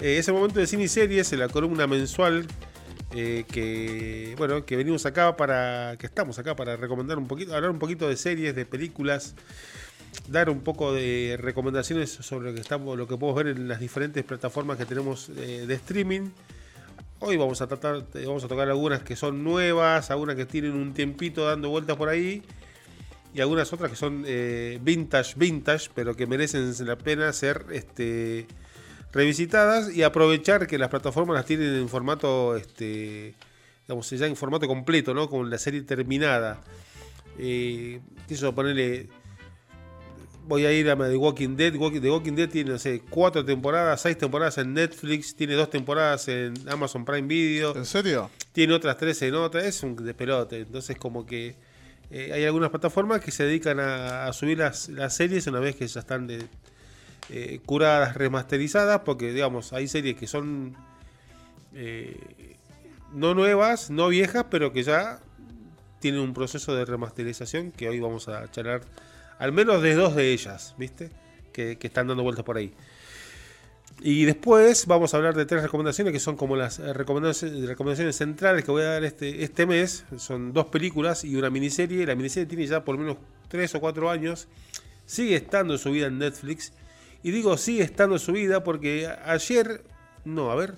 Eh, es el momento de cine y series, en la columna mensual eh, que bueno que venimos acá para que estamos acá para recomendar un poquito, hablar un poquito de series, de películas, dar un poco de recomendaciones sobre lo que estamos, lo que podemos ver en las diferentes plataformas que tenemos de streaming. Hoy vamos a tratar, vamos a tocar algunas que son nuevas, algunas que tienen un tiempito dando vueltas por ahí y algunas otras que son eh, vintage, vintage, pero que merecen la pena ser este, revisitadas y aprovechar que las plataformas las tienen en formato, este, digamos, ya en formato completo, ¿no? Con la serie terminada. Eh, eso, ponerle. Voy a ir a The Walking Dead. The Walking Dead tiene, no sé, cuatro temporadas, seis temporadas en Netflix, tiene dos temporadas en Amazon Prime Video. ¿En serio? Tiene otras tres en otra. Es un despelote. Entonces, como que eh, hay algunas plataformas que se dedican a, subir las, series una vez que ya están eh, curadas, remasterizadas, porque digamos, hay series que son eh, no nuevas, no viejas, pero que ya tienen un proceso de remasterización que hoy vamos a charlar al menos de dos de ellas, ¿viste? Que, que están dando vueltas por ahí. Y después vamos a hablar de tres recomendaciones que son como las recomendaciones, recomendaciones centrales que voy a dar este, este mes. Son dos películas y una miniserie. La miniserie tiene ya por lo menos tres o cuatro años. Sigue estando subida en Netflix. Y digo sigue estando subida porque ayer, no, a ver,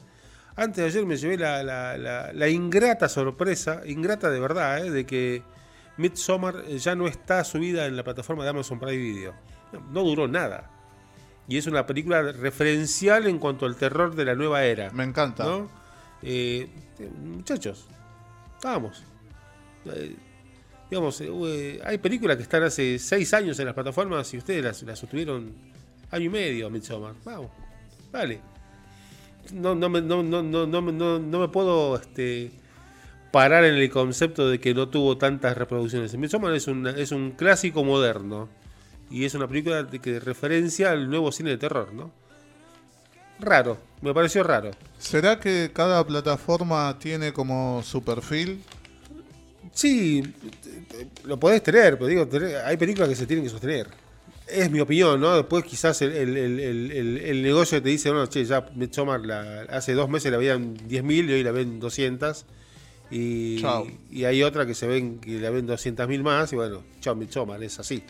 antes de ayer me llevé la, la, ingrata sorpresa, ingrata de verdad, eh, de que Midsommar ya no está subida en la plataforma de Amazon Prime Video. no duró nada y es una película referencial en cuanto al terror de la nueva era. Me encanta. Eh, muchachos, vamos. Eh, digamos, eh, hay películas que están hace seis años en las plataformas y ustedes las, las sostuvieron año y medio, Midsommar. Vamos, vale. No, no, me, no, no, no, no, no me puedo este, parar en el concepto de que no tuvo tantas reproducciones. Midsommar es un, es un clásico moderno y es una película que referencia al nuevo cine de terror, ¿no? Raro, me pareció raro. ¿Será que cada plataforma tiene como su perfil? Sí, lo podés tener, pero digo, hay películas que se tienen que sostener. Es mi opinión, ¿no? Después quizás el, el, negocio te dice, bueno, che, ya Midsommar la, hace dos meses la veían 10.000 y hoy la ven 200. Y, y hay otra que se ven que la ven 200.000 más y bueno, chao Midsommar, es así.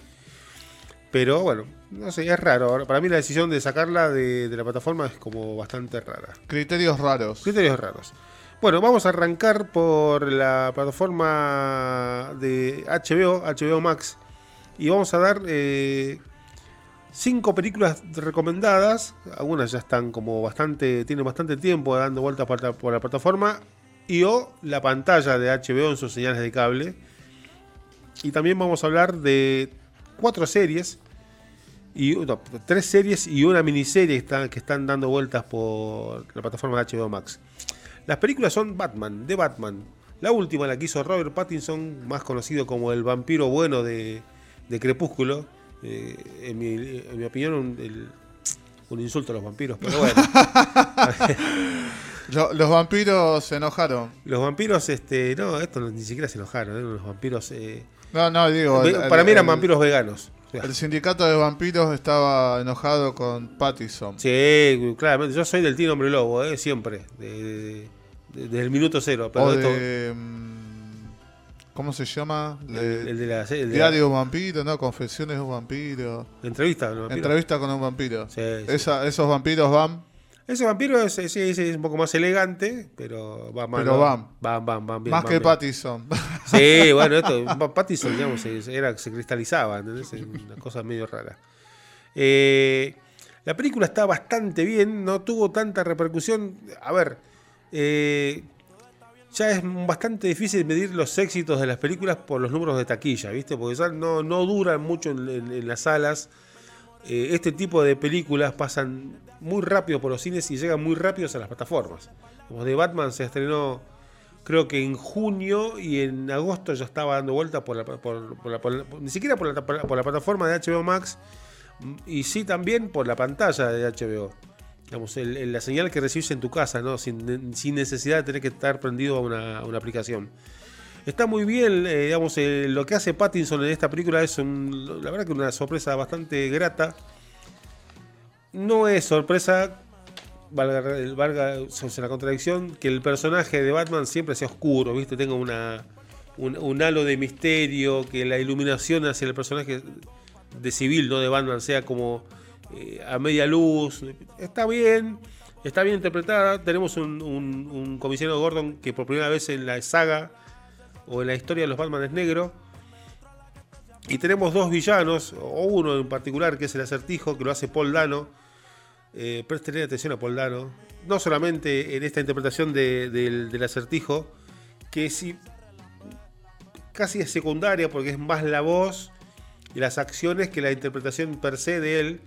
Pero bueno, no sé, es raro. Para mí la decisión de sacarla de, la plataforma es como bastante rara. Criterios raros. Criterios raros. Bueno, vamos a arrancar por la plataforma de HBO, HBO Max. Y vamos a dar eh, cinco películas recomendadas. Algunas ya están como bastante, tienen bastante tiempo dando vueltas por, la plataforma. Y o la pantalla de HBO en sus señales de cable. Y también vamos a hablar de cuatro series y tres series y una miniserie que están, que están dando vueltas por la plataforma de HBO Max. Las películas son Batman, de Batman. La última la que hizo Robert Pattinson, más conocido como el vampiro bueno de, Crepúsculo. Eh, en, mi, opinión, un, un, insulto a los vampiros, pero bueno. los vampiros se enojaron. Los vampiros, este, no, esto ni siquiera se enojaron, eran los vampiros. Eh, no, no, digo. Para mí eran vampiros veganos. El sindicato de vampiros estaba enojado con Pattison. Sí, claramente. Yo soy del Team Hombre Lobo, ¿eh? siempre. desde el minuto cero. Pero mm, ¿Cómo se llama? el, de la, Diario de un vampiro, ¿no? Confesiones de un vampiro. Entrevista con un vampiro. Entrevista con un vampiro. esos vampiros van ese vampiro es, un poco más elegante, pero va más. Pero van. Van, van, van Más que Pattison. Sí, bueno, esto, Pattison, digamos, era, se cristalizaba, ¿entendés? Una cosa medio rara. Eh, la película está bastante bien, no tuvo tanta repercusión. A ver, eh, ya es bastante difícil medir los éxitos de las películas por los números de taquilla, ¿viste? Porque ya no, no duran mucho en las salas. Eh, este tipo de películas pasan muy rápido por los cines y llegan muy rápido a las plataformas. Como de Batman se estrenó creo que en junio y en agosto ya estaba dando vueltas por la, por, ni siquiera por la, plataforma de HBO Max y sí también por la pantalla de HBO. La señal que recibes en tu casa, ¿no? sin, necesidad de tener que estar prendido a una, aplicación. Está muy bien, eh, digamos, eh, lo que hace Pattinson en esta película es la verdad que una sorpresa bastante grata. No es sorpresa valga, valga la contradicción, que el personaje de Batman siempre sea oscuro, ¿viste? Tenga una, un, un halo de misterio, que la iluminación hacia el personaje de civil, no de Batman, sea como eh, a media luz. Está bien, está bien interpretada. Tenemos un, comisario Gordon que por primera vez en la saga o en la historia de los Batman es negro. Y tenemos dos villanos, o uno en particular que es el acertijo, que lo hace Paul Dano. Eh, presten atención a Paul Dano. No solamente en esta interpretación de- del, acertijo, que sí, casi es secundaria porque es más la voz y las acciones que la interpretación per se de él.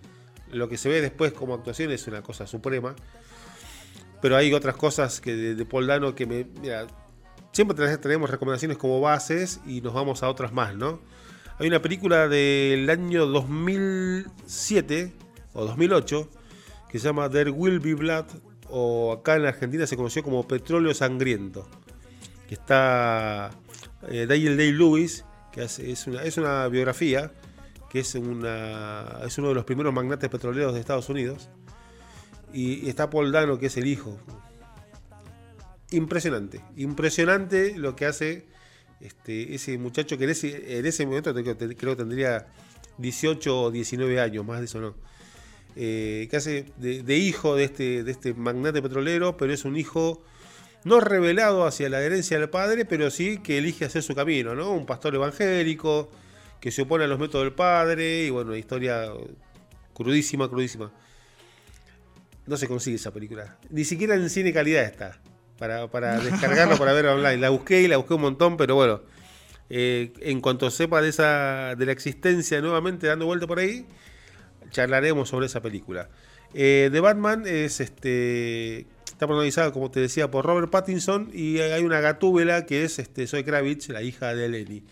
Lo que se ve después como actuación es una cosa suprema. Pero hay otras cosas que de, Paul Dano que me. siempre tenemos- recomendaciones como bases y nos vamos a otras más, ¿no? Hay una película del año 2007 o 2008 que se llama There Will Be Blood o acá en Argentina se conoció como Petróleo Sangriento que está eh, Daniel Day-Lewis que es, es una biografía que es, una, es uno de los primeros magnates petroleros de Estados Unidos y, está Paul Dano que es el hijo impresionante impresionante lo que hace este, ese muchacho que en ese, en ese momento creo que tendría 18 o 19 años, más de eso no. Eh, que hace de, de hijo de este, de este magnate petrolero, pero es un hijo no revelado hacia la herencia del padre, pero sí que elige hacer su camino, ¿no? Un pastor evangélico que se opone a los métodos del padre y bueno, historia crudísima, crudísima. No se consigue esa película. Ni siquiera en cine calidad está. Para, para descargarla, para verla online. La busqué y la busqué un montón, pero bueno. eh, en cuanto sepa de esa de la existencia nuevamente dando vuelta por ahí, charlaremos sobre esa película. Eh, The Batman es este está protagonizada, como te decía, por Robert Pattinson y hay una gatúbela que es este Zoe Kravitz, la hija de Lenny.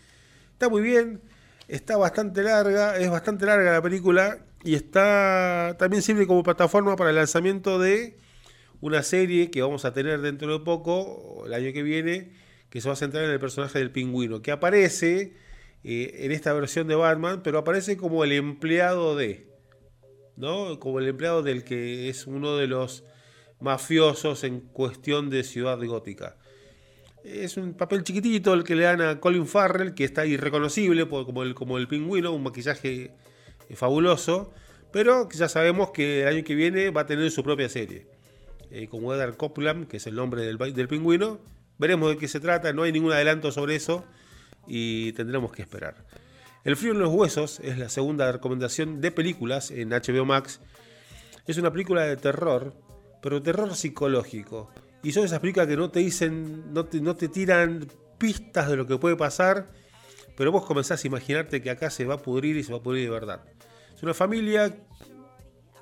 Está muy bien, está bastante larga, es bastante larga la película y está también sirve como plataforma para el lanzamiento de una serie que vamos a tener dentro de poco, el año que viene, que se va a centrar en el personaje del pingüino, que aparece eh, en esta versión de Batman, pero aparece como el empleado de, ¿no? Como el empleado del que es uno de los mafiosos en cuestión de Ciudad Gótica. Es un papel chiquitito el que le dan a Colin Farrell, que está irreconocible como, el, como el pingüino, un maquillaje eh, fabuloso, pero ya sabemos que el año que viene va a tener su propia serie. Eh, como Edgar Copeland, que es el nombre del, del pingüino. Veremos de qué se trata, no hay ningún adelanto sobre eso y tendremos que esperar. El frío en los huesos es la segunda recomendación de películas en HBO Max. Es una película de terror, pero terror psicológico. Y son esas películas que no te dicen, no te, no te tiran pistas de lo que puede pasar, pero vos comenzás a imaginarte que acá se va a pudrir y se va a pudrir de verdad. Es una familia,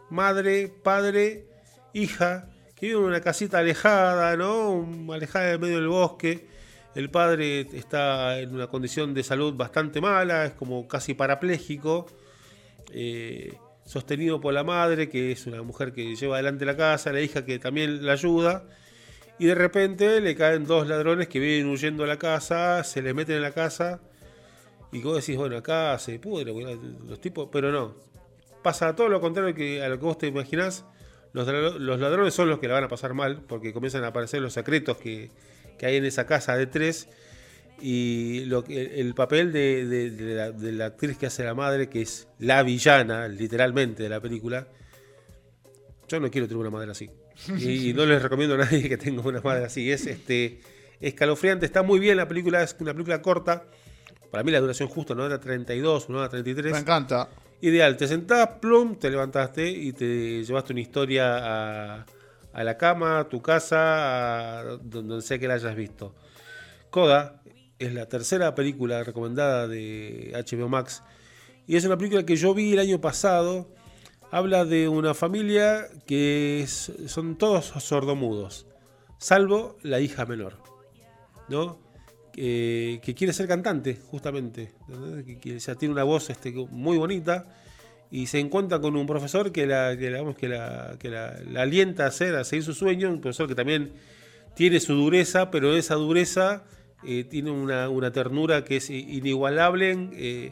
madre, padre, hija, que vive en una casita alejada, ¿no? Alejada en medio del bosque. El padre está en una condición de salud bastante mala, es como casi parapléjico. eh, sostenido por la madre, que es una mujer que lleva adelante la casa, la hija que también la ayuda. Y de repente le caen dos ladrones que vienen huyendo a la casa, se le meten en la casa. Y vos decís, bueno, acá se pudre, los tipos. Pero no. Pasa todo lo contrario que a lo que vos te imaginás. Los, ladrones son los que la van a pasar mal, porque comienzan a aparecer los secretos que, que hay en esa casa de tres. Y lo que, el papel de la actriz que hace la madre, que es la villana, literalmente, de la película. Yo no quiero tener una madre así. Y, no les recomiendo a nadie que tenga una madre así. Es este escalofriante, está muy bien la película, es una película corta. Para mí la duración justa, no era 32, no era 33. Me encanta. Ideal, te sentás, plum, te levantaste y te llevaste una historia a, a la cama, a tu casa, a donde sea que la hayas visto. Coda es la tercera película recomendada de HBO Max y es una película que yo vi el año pasado. Habla de una familia que son todos sordomudos, salvo la hija menor, ¿no? Que, quiere ser cantante, justamente, que, ya tiene una voz este, muy bonita y se encuentra con un profesor que la, que la, que la, que la, alienta a hacer, a seguir su sueño, un profesor que también tiene su dureza, pero esa dureza eh, tiene una, una ternura que es inigualable en, eh,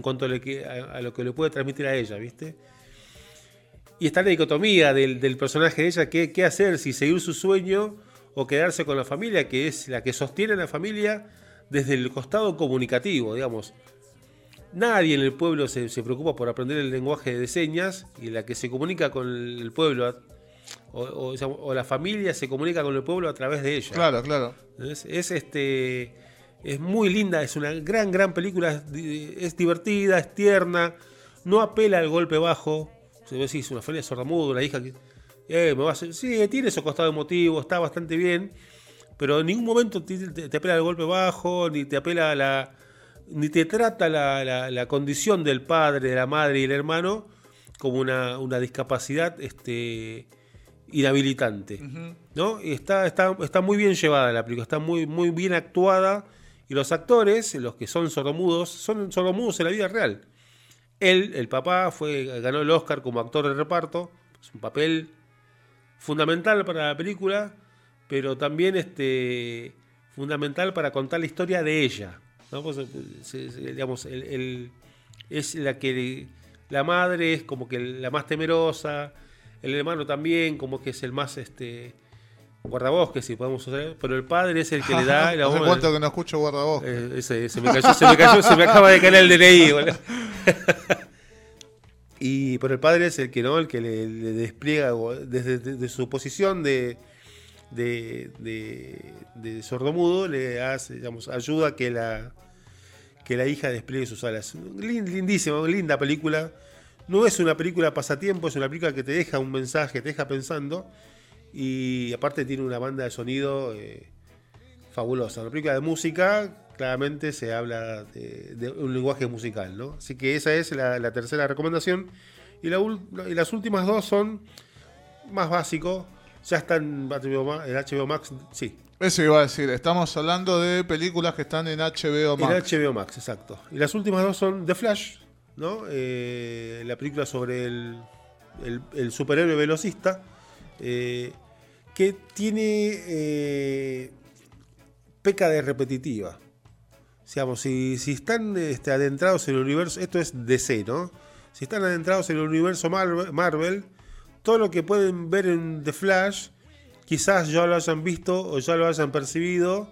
cuanto a lo, que, a lo que le puede transmitir a ella, ¿viste? Y está la dicotomía del, del personaje de ella, qué, qué hacer, si seguir su sueño o quedarse con la familia, que es la que sostiene a la familia desde el costado comunicativo, digamos. Nadie en el pueblo se, se preocupa por aprender el lenguaje de señas y la que se comunica con el pueblo o, o, digamos, o la familia se comunica con el pueblo a través de ella. Claro, claro. Es, es, este es muy linda, es una gran, gran película, es divertida, es tierna, no apela al golpe bajo. Si es una familia sordomuda, una hija que. Eh, me a sí, tiene su costado emotivo, está bastante bien, pero en ningún momento te, te- te apela al golpe bajo, ni te apela a la. ni te trata la, la- la condición del padre, de la madre y el hermano como una, una discapacidad este, inhabilitante. ¿no? Y está, está, está muy bien llevada la película, está muy, muy bien actuada. Y los actores, los que son sordomudos, son sordomudos en la vida real. Él, el papá, fue, ganó el Oscar como actor de reparto. Es un papel fundamental para la película, pero también este, fundamental para contar la historia de ella. ¿no? Pues, eh, digamos, es la que la madre es como que la más temerosa, el hermano también, como que es el más este guardabosques, si podemos usar, pero el padre es el que le da la bomba- cuánto que no escucho guardabosques. eh, ese, se me cayó, se me cayó, se me acaba de caer el DNI, boludo. Y pero el padre es el que no, el que le, le despliega desde, su posición de, de, de, de sordomudo, le hace, digamos, ayuda a que la que la hija despliegue sus alas. Lin- Lindísima, linda película. No es una película pasatiempo, es una película que te deja un mensaje, te deja pensando. Y aparte tiene una banda de sonido eh, fabulosa. Una película de música, claramente se habla de, de un lenguaje musical, ¿no? Así que esa es la, la tercera recomendación. Y, la ul- y las últimas dos son más básico. Ya están en HBO, Ma- en HBO Max, sí. Eso iba a decir, estamos hablando de películas que están en HBO En Max. HBO Max, exacto. Y las últimas dos son The Flash, ¿no? Eh, la película sobre el, el- el superhéroe velocista, eh, que tiene... eh, peca de repetitiva. Digamos, si, están este, adentrados en el universo, esto es DC, ¿no? Si están adentrados en el universo Marvel, todo lo que pueden ver en The Flash, quizás ya lo hayan visto o ya lo hayan percibido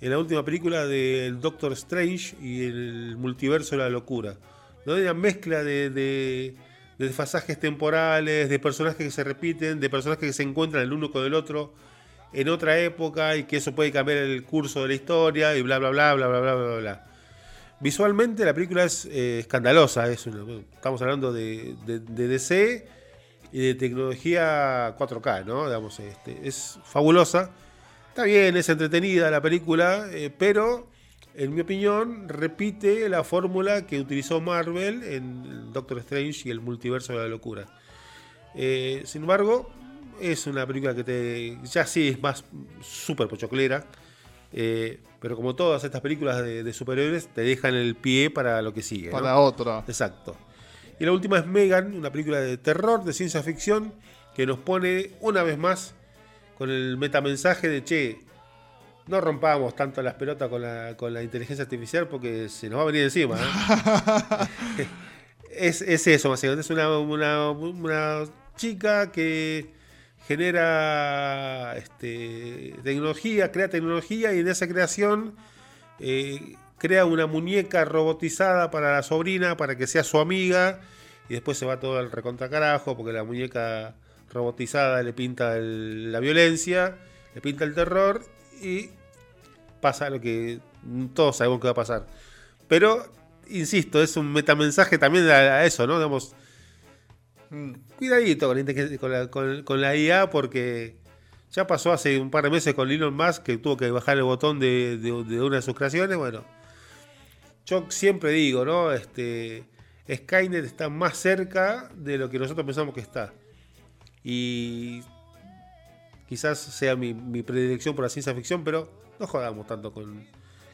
en la última película del Doctor Strange y el multiverso de la locura. ¿no? Una mezcla de, de desfasajes temporales, de personajes que se repiten, de personajes que se encuentran el uno con el otro en otra época y que eso puede cambiar el curso de la historia y bla bla bla bla bla bla bla bla. Visualmente la película es eh, escandalosa, estamos hablando de, de- de DC y de tecnología 4K, ¿no? Digamos, este, es fabulosa. Está bien, es entretenida la película, eh, pero en mi opinión repite la fórmula que utilizó Marvel en Doctor Strange y el multiverso de la locura. Eh, sin embargo, es una película que te ya sí es más súper pochoclera. eh, pero como todas estas películas de, de superhéroes, te dejan el pie para lo que sigue. ¿no? Para otra. Exacto. Y la última es Megan, una película de terror, de ciencia ficción, que nos pone una vez más con el metamensaje de che, no rompamos tanto las pelotas con la, con la inteligencia artificial porque se nos va a venir encima. ¿eh? es, es eso, básicamente. Es una, una, una chica que genera este, tecnología, crea tecnología y en esa creación eh, crea una muñeca robotizada para la sobrina, para que sea su amiga, y después se va todo al recontracarajo porque la muñeca robotizada le pinta el- la violencia, le pinta el terror y pasa lo que todos sabemos que va a pasar. Pero, insisto, es un metamensaje también a, eso, ¿no? Digamos, Mm. cuidadito con la, con, la, con- con la IA porque ya pasó hace un par de meses con Elon Musk que tuvo que bajar el botón de, de- de una de sus creaciones. Bueno, yo siempre digo, ¿no? Este, Skynet está más cerca de lo que nosotros pensamos que está. Y quizás sea mi, mi predilección por la ciencia ficción, pero no jodamos tanto con,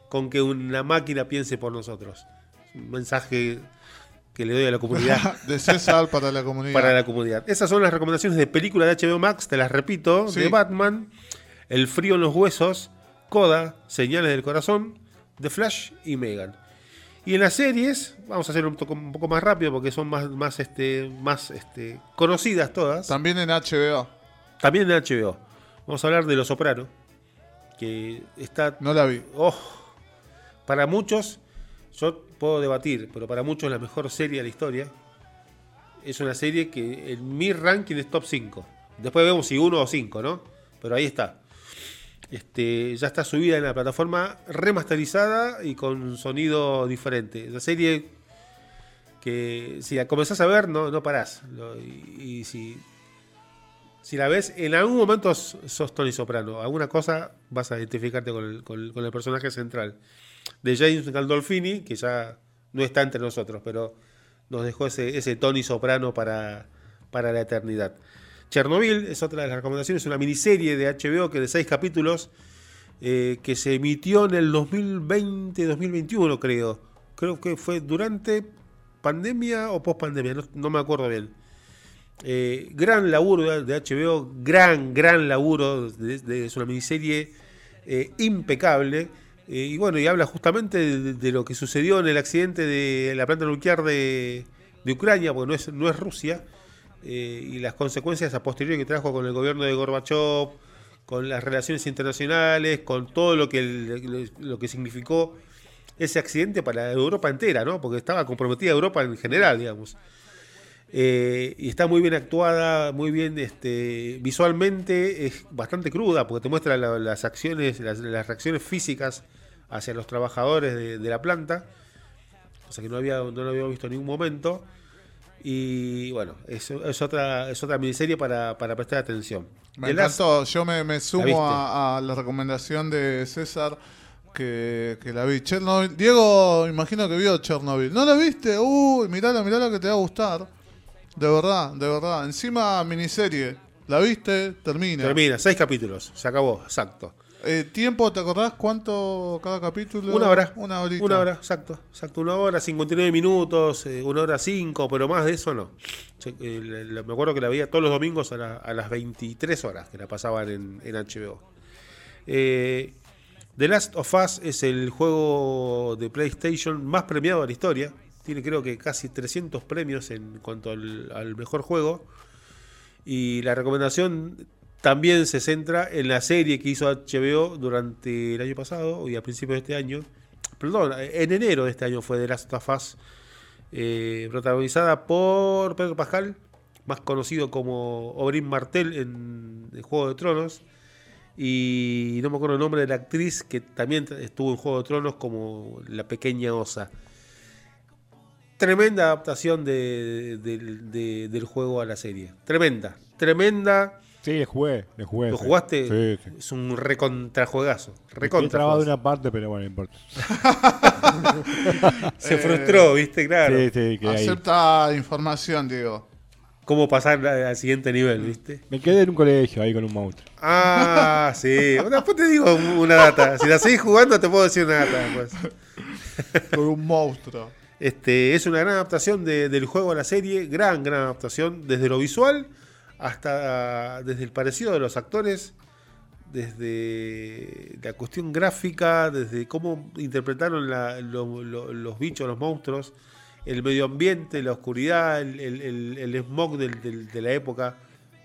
con que una máquina piense por nosotros. Un mensaje que le doy a la comunidad. de César para la comunidad. para la comunidad. Esas son las recomendaciones de película de HBO Max, te las repito, Sí. de Batman, El frío en los huesos, Coda, Señales del corazón, The Flash y Megan. Y en las series, vamos a hacer un, un poco más rápido porque son más, más, este, más este, conocidas todas. También en HBO. También en HBO. Vamos a hablar de Los Soprano. Que está. No la vi. Oh, para muchos, yo puedo debatir, pero para muchos es la mejor serie de la historia. Es una serie que en mi ranking es top 5. Después vemos si uno o 5, ¿no? Pero ahí está. Este, ya está subida en la plataforma remasterizada y con sonido diferente. La serie que si la comenzás a ver no, no parás. Y, y si, si la ves, en algún momento sos Tony Soprano. Alguna cosa vas a identificarte con el, personaje central. De James Gandolfini, que ya no está entre nosotros, pero nos dejó ese, Tony Soprano para, para la eternidad. Chernobyl es otra de las recomendaciones, una miniserie de HBO que de seis capítulos eh, que se emitió en el 2020-2021, creo. Creo que fue durante pandemia o post pandemia, no me acuerdo bien. Eh, gran laburo de HBO, gran, gran laburo. De, es una miniserie eh, impecable. Eh, y bueno, y habla justamente de, lo que sucedió en el accidente de la planta nuclear de, Ucrania, porque no es, no es Rusia y las consecuencias a posteriori que trajo con el gobierno de Gorbachev, con las relaciones internacionales, con todo lo que, lo que significó ese accidente para Europa entera, ¿no? porque estaba comprometida Europa en general, digamos. Eh, y está muy bien actuada, muy bien este, visualmente, es bastante cruda, porque te muestra la, las acciones, las, las, reacciones físicas hacia los trabajadores de, de la planta, cosa que no, había, no lo había visto en ningún momento. Y bueno, es, es, otra, es otra miniserie para, para prestar atención. Me encantó, las... yo me, me sumo a, a, la recomendación de César que, que, la vi. Chernobyl. Diego, imagino que vio Chernobyl. ¿No la viste? Uy, mirala, mirala que te va a gustar. De verdad, de verdad. Encima miniserie. ¿La viste? Termina. Termina, seis capítulos. Se acabó, exacto. Eh, ¿Tiempo, te acordás cuánto cada capítulo? Una hora. Una horita. Una hora, exacto. Exacto, una hora, 59 minutos, eh, una hora 5, pero más de eso no. Eh, me acuerdo que la veía todos los domingos a, la, a las 23 horas que la pasaban en, en HBO. Eh, The Last of Us es el juego de PlayStation más premiado de la historia. Tiene creo que casi 300 premios en cuanto al, mejor juego. Y la recomendación también se centra en la serie que hizo HBO durante el año pasado y a principios de este año. Perdón, en enero de este año fue The Last of Us, eh, protagonizada por Pedro Pascal, más conocido como Oberyn Martel en, en Juego de Tronos. Y no me acuerdo el nombre de la actriz que también estuvo en Juego de Tronos como la pequeña osa. Tremenda adaptación de, de, de, del juego a la serie. Tremenda, tremenda Sí, le jugué, le jugué. ¿Lo jugaste? Sí, sí. Es un recontrajuegazo. Recontra. He trabado de una parte, pero bueno, no importa. Se frustró, ¿viste? Claro. Sí, sí, que Acepta ahí. información, Diego. Cómo pasar al siguiente nivel, ¿viste? Me quedé en un colegio ahí con un monstruo. Ah, sí. Después te digo una data. Si la seguís jugando, te puedo decir una data después. Con un monstruo. Este, es una gran adaptación de, del juego a la serie. Gran, gran adaptación. Desde lo visual hasta desde el parecido de los actores, desde la cuestión gráfica, desde cómo interpretaron la, lo, lo, los bichos, los monstruos, el medio ambiente, la oscuridad, el, el, el smog del, del, de la época.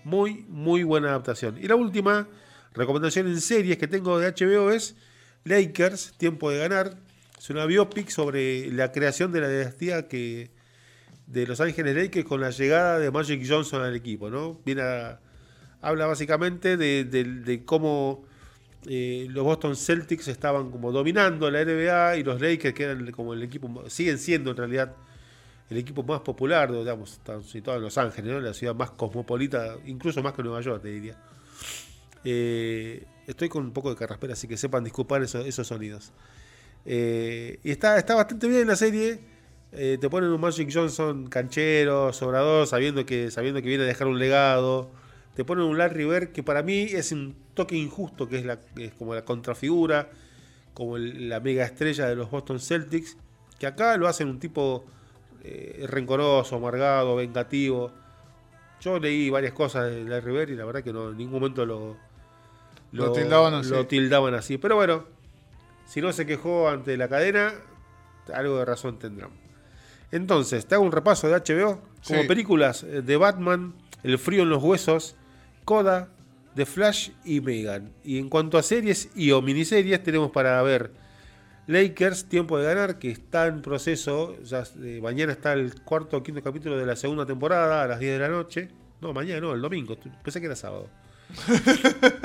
Muy, muy buena adaptación. Y la última recomendación en series que tengo de HBO es Lakers, Tiempo de Ganar. Es una biopic sobre la creación de la dinastía que de Los Ángeles Lakers con la llegada de Magic Johnson al equipo, ¿no? Habla básicamente de, cómo eh, los Boston Celtics estaban como dominando la NBA y los Lakers que eran como el equipo, siguen siendo en realidad el equipo más popular, digamos, están situados en Los Ángeles, ¿no? la ciudad más cosmopolita, incluso más que Nueva York, te diría. Eh, estoy con un poco de carraspera, así que sepan disculpar eso, esos sonidos. Eh, y está, está bastante bien la serie. Eh, te ponen un Magic Johnson canchero, sobrador, sabiendo que, sabiendo que viene a dejar un legado. Te ponen un Larry Bird que para mí es un toque injusto, que es, la, es como la contrafigura, como el, la mega estrella de los Boston Celtics, que acá lo hacen un tipo eh, rencoroso, amargado, vengativo. Yo leí varias cosas de Larry Bird y la verdad que no, en ningún momento lo, lo, lo, tildaban, así. lo tildaban así. Pero bueno, si no se quejó ante la cadena, algo de razón tendrán. Entonces, te hago un repaso de HBO. Como Sí. películas de Batman, El frío en los huesos, Coda, The Flash y Megan. Y en cuanto a series y o miniseries, tenemos para ver Lakers, Tiempo de Ganar, que está en proceso. Ya, eh, mañana está el cuarto o quinto capítulo de la segunda temporada a las 10 de la noche. No, mañana no, el domingo. Pensé que era sábado.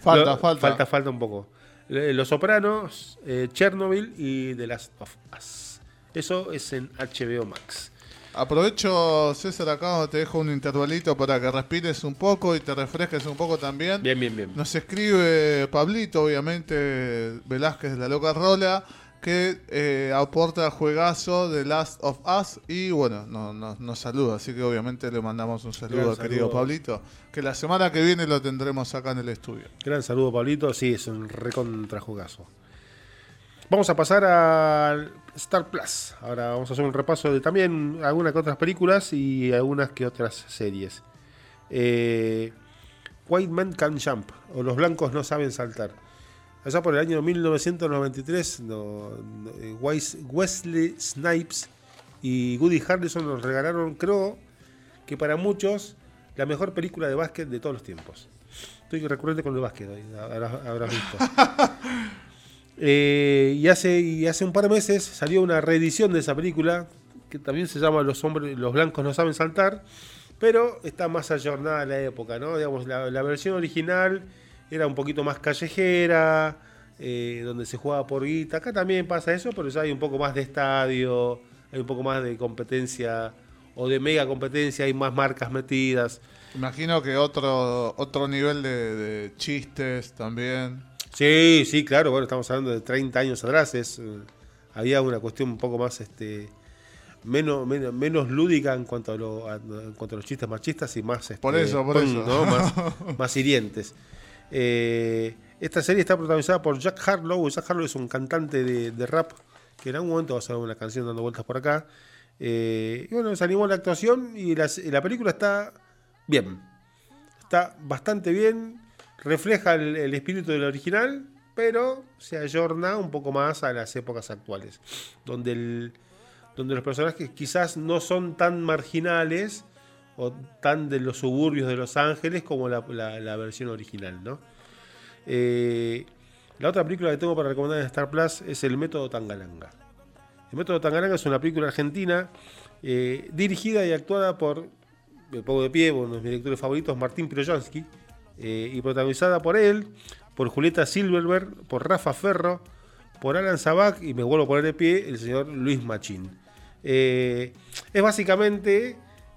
Falta, Lo- falta. Falta, falta un poco. Eh, Los Sopranos, eh, Chernobyl y The Last of Us. Eso es en HBO Max. Aprovecho, César, acá te dejo un intervalito para que respires un poco y te refresques un poco también. Bien, bien, bien. Nos escribe Pablito, obviamente, Velázquez de la Loca Rola, que eh, aporta juegazo de Last of Us y bueno, no- no- nos saluda, así que obviamente le mandamos un saludo, Gran querido. Pablito, que la semana que viene lo tendremos acá en el estudio. Gran saludo, Pablito. Sí, es un recontrajugazo. Vamos a pasar a Star Plus. Ahora vamos a hacer un repaso de también algunas que otras películas y algunas que otras series. Eh, White Man Can Jump, o Los Blancos No Saben Saltar. Allá por el año 1993, no- eh, Wes- Wesley Snipes y Woody Harrelson nos regalaron, creo que para muchos, la mejor película de básquet de todos los tiempos. Estoy recurrente con el básquet habrás, habrás visto. Eh, y, hace, y hace un par de meses salió una reedición de esa película, que también se llama Los hombres, los blancos no saben saltar, pero está más ayornada a la época, ¿no? Digamos, la, la versión original era un poquito más callejera, eh, donde se jugaba por guita. Acá también pasa eso, pero ya hay un poco más de estadio, hay un poco más de competencia o de mega competencia, hay más marcas metidas. Imagino que otro otro nivel de, de chistes también. Sí, sí, claro, bueno, estamos hablando de 30 años atrás, es, eh, había una cuestión un poco más, este, menos, menos, menos lúdica en cuanto a, lo- a- en cuanto a los chistes machistas y más, este, Por eso, por eso. ¿no? más, más hirientes. Eh, esta serie está protagonizada por Jack Harlow, Jack Harlow es un cantante de, rap que en algún momento va a hacer una canción dando vueltas por acá. Eh, y bueno, se animó la actuación y la, película está bien. Está bastante bien, refleja el, el espíritu del original, pero se ayorna un poco más a las épocas actuales, donde los personajes quizás no son tan marginales o tan de los suburbios de Los Ángeles como la, versión original, ¿no? Eh, la otra película que tengo para recomendar en Star Plus es El Método Tangalanga. El Método Tangalanga es una película argentina eh, dirigida y actuada por, me pongo de pie, uno de mis directores favoritos, Martín Pirojansky, eh, y protagonizada por él, por Julieta Silverberg, por Rafa Ferro, por Alan Sabac y me vuelvo a poner de pie el señor Luis Machín. Eh, es básicamente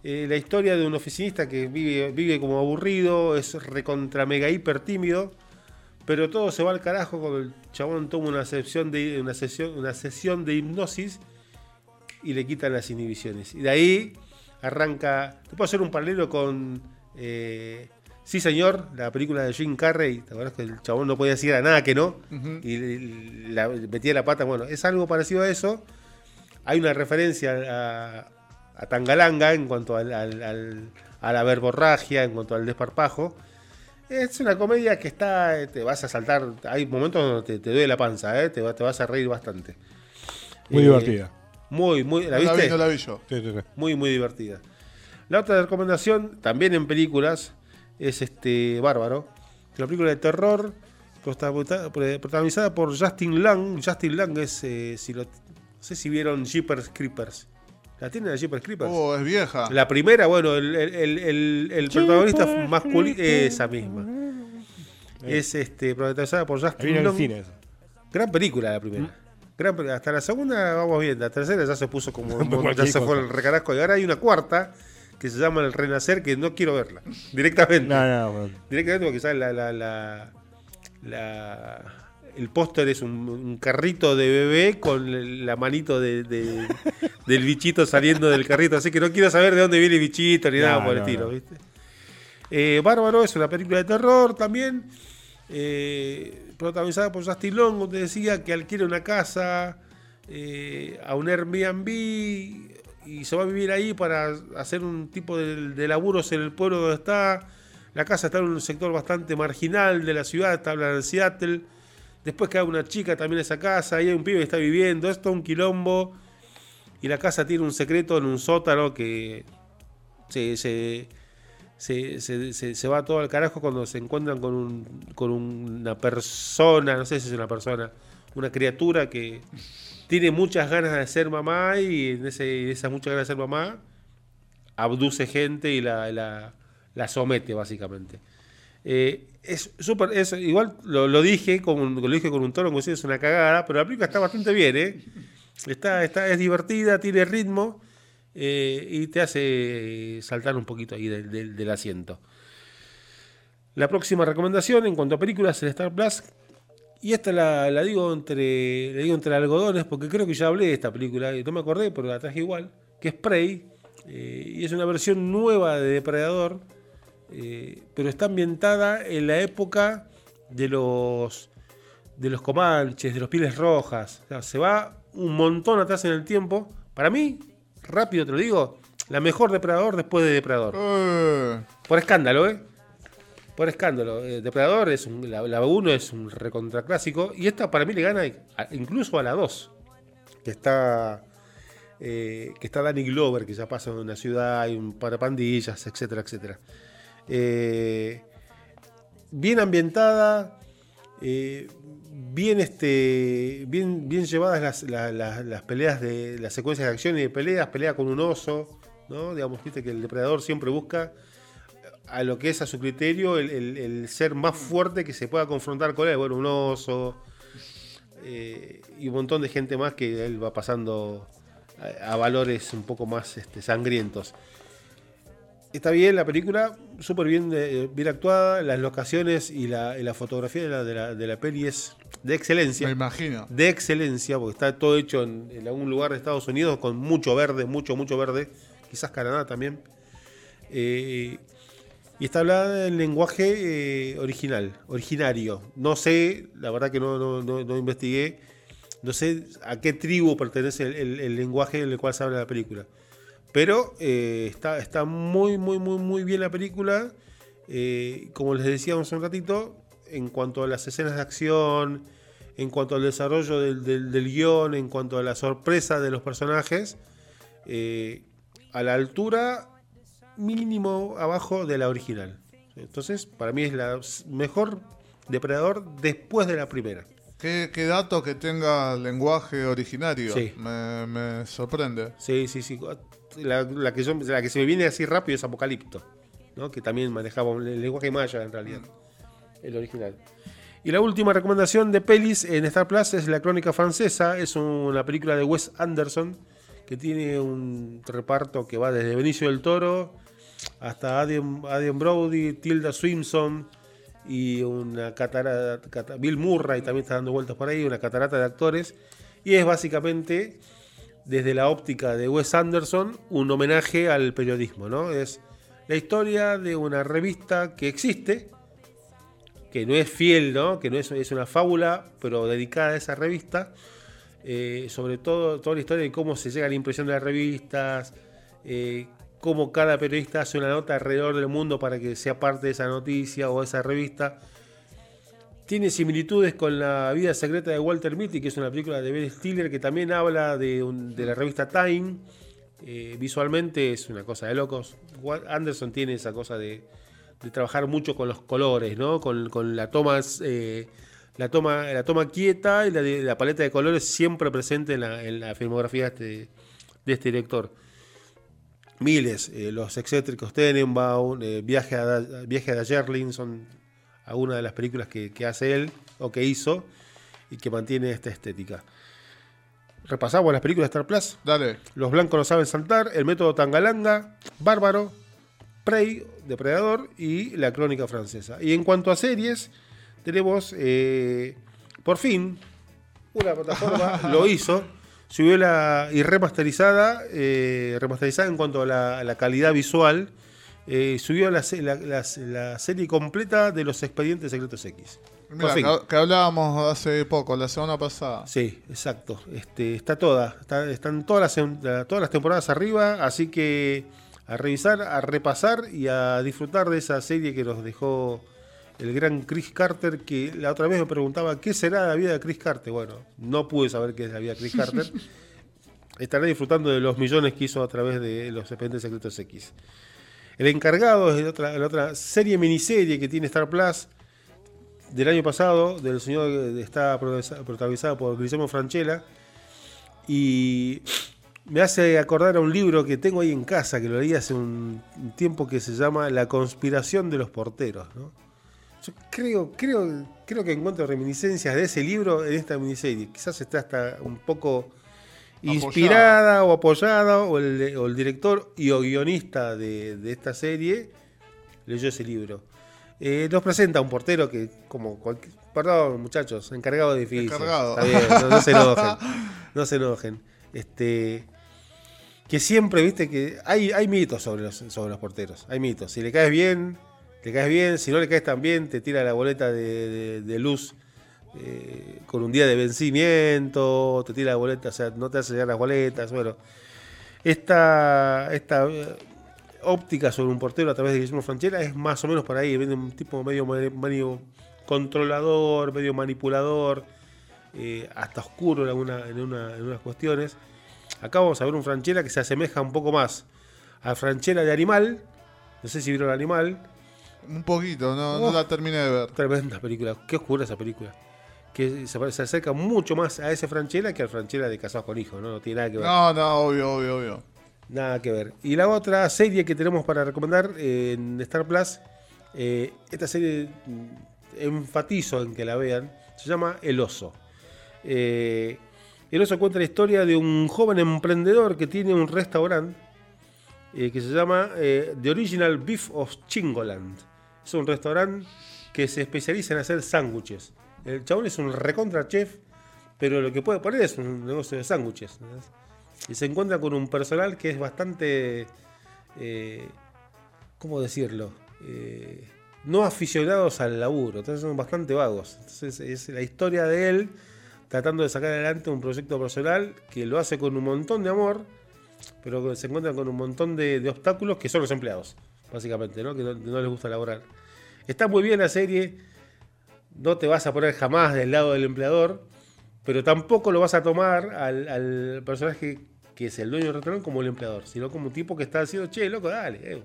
eh, la historia de un oficinista que vive, vive como aburrido, es recontra mega hiper tímido, pero todo se va al carajo cuando el chabón toma una sesión de, una sesión, una sesión de hipnosis y le quitan las inhibiciones. Y de ahí arranca. Te puedo hacer un paralelo con. eh, sí, señor, la película de Jim Carrey. ¿Te acuerdas que el chabón no podía decir a nada que no? Y la- metía la pata. Bueno, es algo parecido a eso. Hay una referencia a, a Tangalanga en cuanto al- al- al- a la verborragia, en cuanto al desparpajo. Es una comedia que está. eh, Te vas a saltar. Hay momentos donde te, te duele la panza, ¿eh? te, va- te vas a reír bastante. Muy Eh, divertida. Muy, muy. ¿La no la viste? vi, no la vi yo. Sí, sí, sí. Muy, muy divertida. La otra recomendación, también en películas, es este Bárbaro. Una película de terror prota- protagonizada por Justin Lang. Justin Lang es, eh, si lo, no sé si vieron Jeepers Creepers. ¿La tienen a Jeepers Creepers? Oh, es vieja. La primera, bueno, el, el- el- protagonista masculino, esa misma. Es este, protagonizada por Justin Long. Gran película la primera. Gran hasta la segunda vamos bien. La tercera ya se puso como ya se fue el recarasco. Y ahora hay una cuarta que se llama El Renacer que no quiero verla. Directamente. No, no, bueno. Directamente porque la, la, la, la- el póster es un, un carrito de bebé con la manito de, de- del bichito saliendo del carrito. Así que no quiero saber de dónde viene el bichito ni No, nada por el estilo, no. ¿viste? Eh, Bárbaro es una película de terror también. eh, protagonizada por Justin Long, te decía, que alquila una casa eh, a un Airbnb y se va a vivir ahí para hacer un tipo de, de laburos en el pueblo donde está. La casa está en un sector bastante marginal de la ciudad, está hablando de Seattle. Después queda una chica también en esa casa, ahí hay un pibe que está viviendo, esto es un quilombo. Y la casa tiene un secreto en un sótano que se, se, se, se va todo al carajo cuando se encuentran con, un, con una persona, no sé si es una persona, una criatura que tiene muchas ganas de ser mamá y en esas muchas ganas de ser mamá abduce gente y la, la, somete básicamente. Eh, es súper, es, igual lo, dije, con, lo dije con un tono como si es una cagada, pero la película está bastante bien, ¿eh? Está, está, es divertida, tiene ritmo eh, y te hace saltar un poquito ahí del, del, asiento. La próxima recomendación en cuanto a películas en Star Plus, y esta la, la, digo entre la digo entre algodones porque creo que ya hablé de esta película y no me acordé, pero la traje igual, que es Prey, eh, y es una versión nueva de Depredador, eh, pero está ambientada en la época de los de los comanches, de los pieles rojas. se va un montón atrás en el tiempo. Para mí, rápido te lo digo, la mejor Depredador después de Depredador. Eh. Por escándalo, ¿eh? Por escándalo. Depredador es un, la, 1 es un recontraclásico y esta para mí le gana incluso a la 2, que está eh, que está Danny Glover, que ya pasa en una ciudad, hay un par de pandillas, etcétera, etcétera. Eh, bien ambientada, eh, bien, este, bien, bien llevadas las, peleas de las secuencias de acción y de peleas, pelea con un oso, ¿no? Digamos, viste que el depredador siempre busca a lo que es a su criterio el, ser más fuerte que se pueda confrontar con él. Bueno, un oso y un montón de gente más que él va pasando a, valores un poco más este, sangrientos. Está bien la película, súper bien, eh, bien actuada, las locaciones y la, fotografía de la, de, la, de la, peli es de excelencia. Me imagino. De excelencia, porque está todo hecho en, algún lugar de Estados Unidos con mucho verde, mucho, mucho verde, quizás Canadá también. Eh, y está hablada en lenguaje eh, original, originario. No sé, la verdad que no, no, no investigué no sé a qué tribu pertenece el, lenguaje en el cual se habla la película. Pero eh, está, está muy, muy, muy, muy bien la película. Eh, como les decíamos un ratito, en cuanto a las escenas de acción, en cuanto al desarrollo del, guion, en cuanto a la sorpresa de los personajes, eh, a la altura mínimo abajo de la original. Entonces, para mí es la mejor depredador después de la primera. Qué, dato que tenga lenguaje originario. Me, sorprende. Sí, sí, sí. La, que la que se me viene así rápido es Apocalipto, ¿no? que también manejaba el lenguaje maya en realidad, el original. Y la última recomendación de pelis en Star Plus es La Crónica Francesa. Es una película de Wes Anderson que tiene un reparto que va desde Benicio del Toro hasta Adrian, Brody, Tilda Swinson, y una catarata, Bill Murray también está dando vueltas por ahí, una catarata de actores, y es básicamente, desde la óptica de Wes Anderson, un homenaje al periodismo, ¿no? Es la historia de una revista que existe, que no es fiel, ¿no? Que no es, es una fábula, pero dedicada a esa revista, eh, sobre todo toda la historia de cómo se llega a la impresión de las revistas, eh, cómo cada periodista hace una nota alrededor del mundo para que sea parte de esa noticia o esa revista. Tiene similitudes con La vida secreta de Walter Mitty, que es una película de Ben Stiller que también habla de, la revista Time. Eh, visualmente es una cosa de locos. Anderson tiene esa cosa de, trabajar mucho con los colores, ¿no? con, la toma, eh, la toma, la toma quieta y la, paleta de colores siempre presente en la, filmografía de este, este director miles. Eh, los excéntricos Tenenbaum, Viaje, a, Viaje a Jerlin son algunas de las películas que, hace él o que hizo y que mantiene esta estética. Repasamos las películas de Star Plus. Dale. Los blancos no saben saltar, El método Tangalanga, Bárbaro, Prey, Depredador y La crónica francesa. Y en cuanto a series, tenemos eh, por fin una plataforma lo hizo subió la y remasterizada, eh, remasterizada en cuanto a la, calidad visual, eh, subió la, serie completa de los expedientes secretos X. que, hablábamos hace poco, la semana pasada. Sí, exacto. Este, está toda, están todas las, todas las temporadas arriba, así que a revisar, a repasar y a disfrutar de esa serie que nos dejó el gran Chris Carter, que la otra vez me preguntaba qué será la vida de Chris Carter. Bueno, no pude saber qué es la vida de Chris Carter. Estaré disfrutando de los millones que hizo a través de los expedientes secretos X. El encargado es otra, la otra serie miniserie que tiene Star Plus del año pasado, del señor está protagonizada por Guillermo Franchella. Y me hace acordar a un libro que tengo ahí en casa, que lo leí hace un tiempo, que se llama La conspiración de los porteros. Yo creo, creo, creo que encuentro reminiscencias de ese libro en esta miniserie. Quizás está hasta un poco inspirada o apoyada, o el, director y o guionista de, esta serie leyó ese libro. Eh, nos presenta un portero que, como cualquier. Perdón, muchachos, encargado de edificio. Encargado. no, se enojen. No se enojen. Este. Que siempre, viste, que hay, hay mitos sobre los, sobre los porteros. Hay mitos. Si le caes bien, le caes bien. Si no le caes tan bien, te tira la boleta de luz eh, con un día de vencimiento, te tira la boleta, o sea, no te hace llegar las boletas. Bueno, esta, esta eh, óptica sobre un portero a través de Guillermo Franchella es más o menos por ahí, viene un tipo medio, medio controlador, medio manipulador, eh, hasta oscuro en, alguna, en, una, en unas cuestiones. Acá vamos a ver un Franchella que se asemeja un poco más al Franchella de Animal. No sé si vieron el Animal. Un poquito, no, no la terminé de ver. Tremenda película. Qué oscura esa película que se, acerca mucho más a ese Franchella que al Franchella de Casados con Hijos, ¿no? No tiene nada que ver. No, no, obvio, obvio, obvio. Nada que ver. Y la otra serie que tenemos para recomendar en Star Plus, eh, esta serie mm, enfatizo en que la vean, se llama El Oso. Eh, el Oso cuenta la historia de un joven emprendedor que tiene un restaurante eh, que se llama The Original Beef of Chingoland. Es un restaurante que se especializa en hacer sándwiches. El chabón es un recontra chef, pero lo que puede poner es un negocio de sándwiches. Y se encuentra con un personal que es bastante. Eh, ¿Cómo decirlo? Eh, no aficionados al laburo, entonces son bastante vagos. Entonces es la historia de él tratando de sacar adelante un proyecto personal que lo hace con un montón de amor, pero se encuentra con un montón de, obstáculos que son los empleados, básicamente, ¿no? que no, no les gusta laborar. Está muy bien la serie no te vas a poner jamás del lado del empleador, pero tampoco lo vas a tomar al, personaje que es el dueño del restaurante como el empleador, sino como un tipo que está diciendo, che, loco, dale, eh,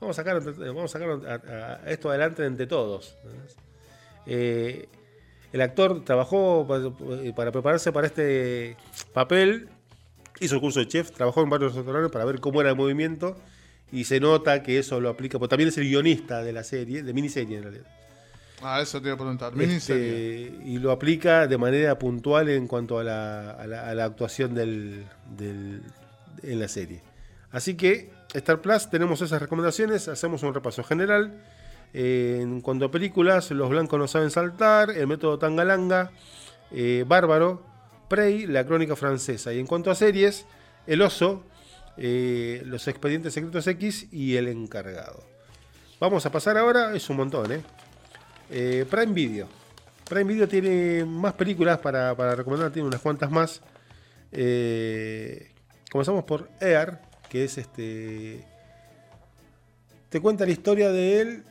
vamos a sacar, vamos a, sacar esto adelante entre todos. Eh, el actor trabajó para, prepararse para este papel, hizo el curso de chef, trabajó en varios restaurantes para ver cómo era el movimiento y se nota que eso lo aplica, porque también es el guionista de la serie, de miniserie en realidad. Ah, eso te iba a preguntar. Este, y lo aplica de manera puntual en cuanto a la, actuación del, en la serie. Así que, Star Plus, tenemos esas recomendaciones, hacemos un repaso general. Eh, en cuanto a películas, Los Blancos no saben saltar, El método Tangalanga, eh, Bárbaro, Prey, La crónica francesa. Y en cuanto a series, El oso, eh, Los expedientes secretos X y El encargado. Vamos a pasar ahora, es un montón, ¿eh? Eh, Prime Video. Prime Video tiene más películas para, recomendar, tiene unas cuantas más. Eh, comenzamos por Air, que es este. Te cuenta la historia de él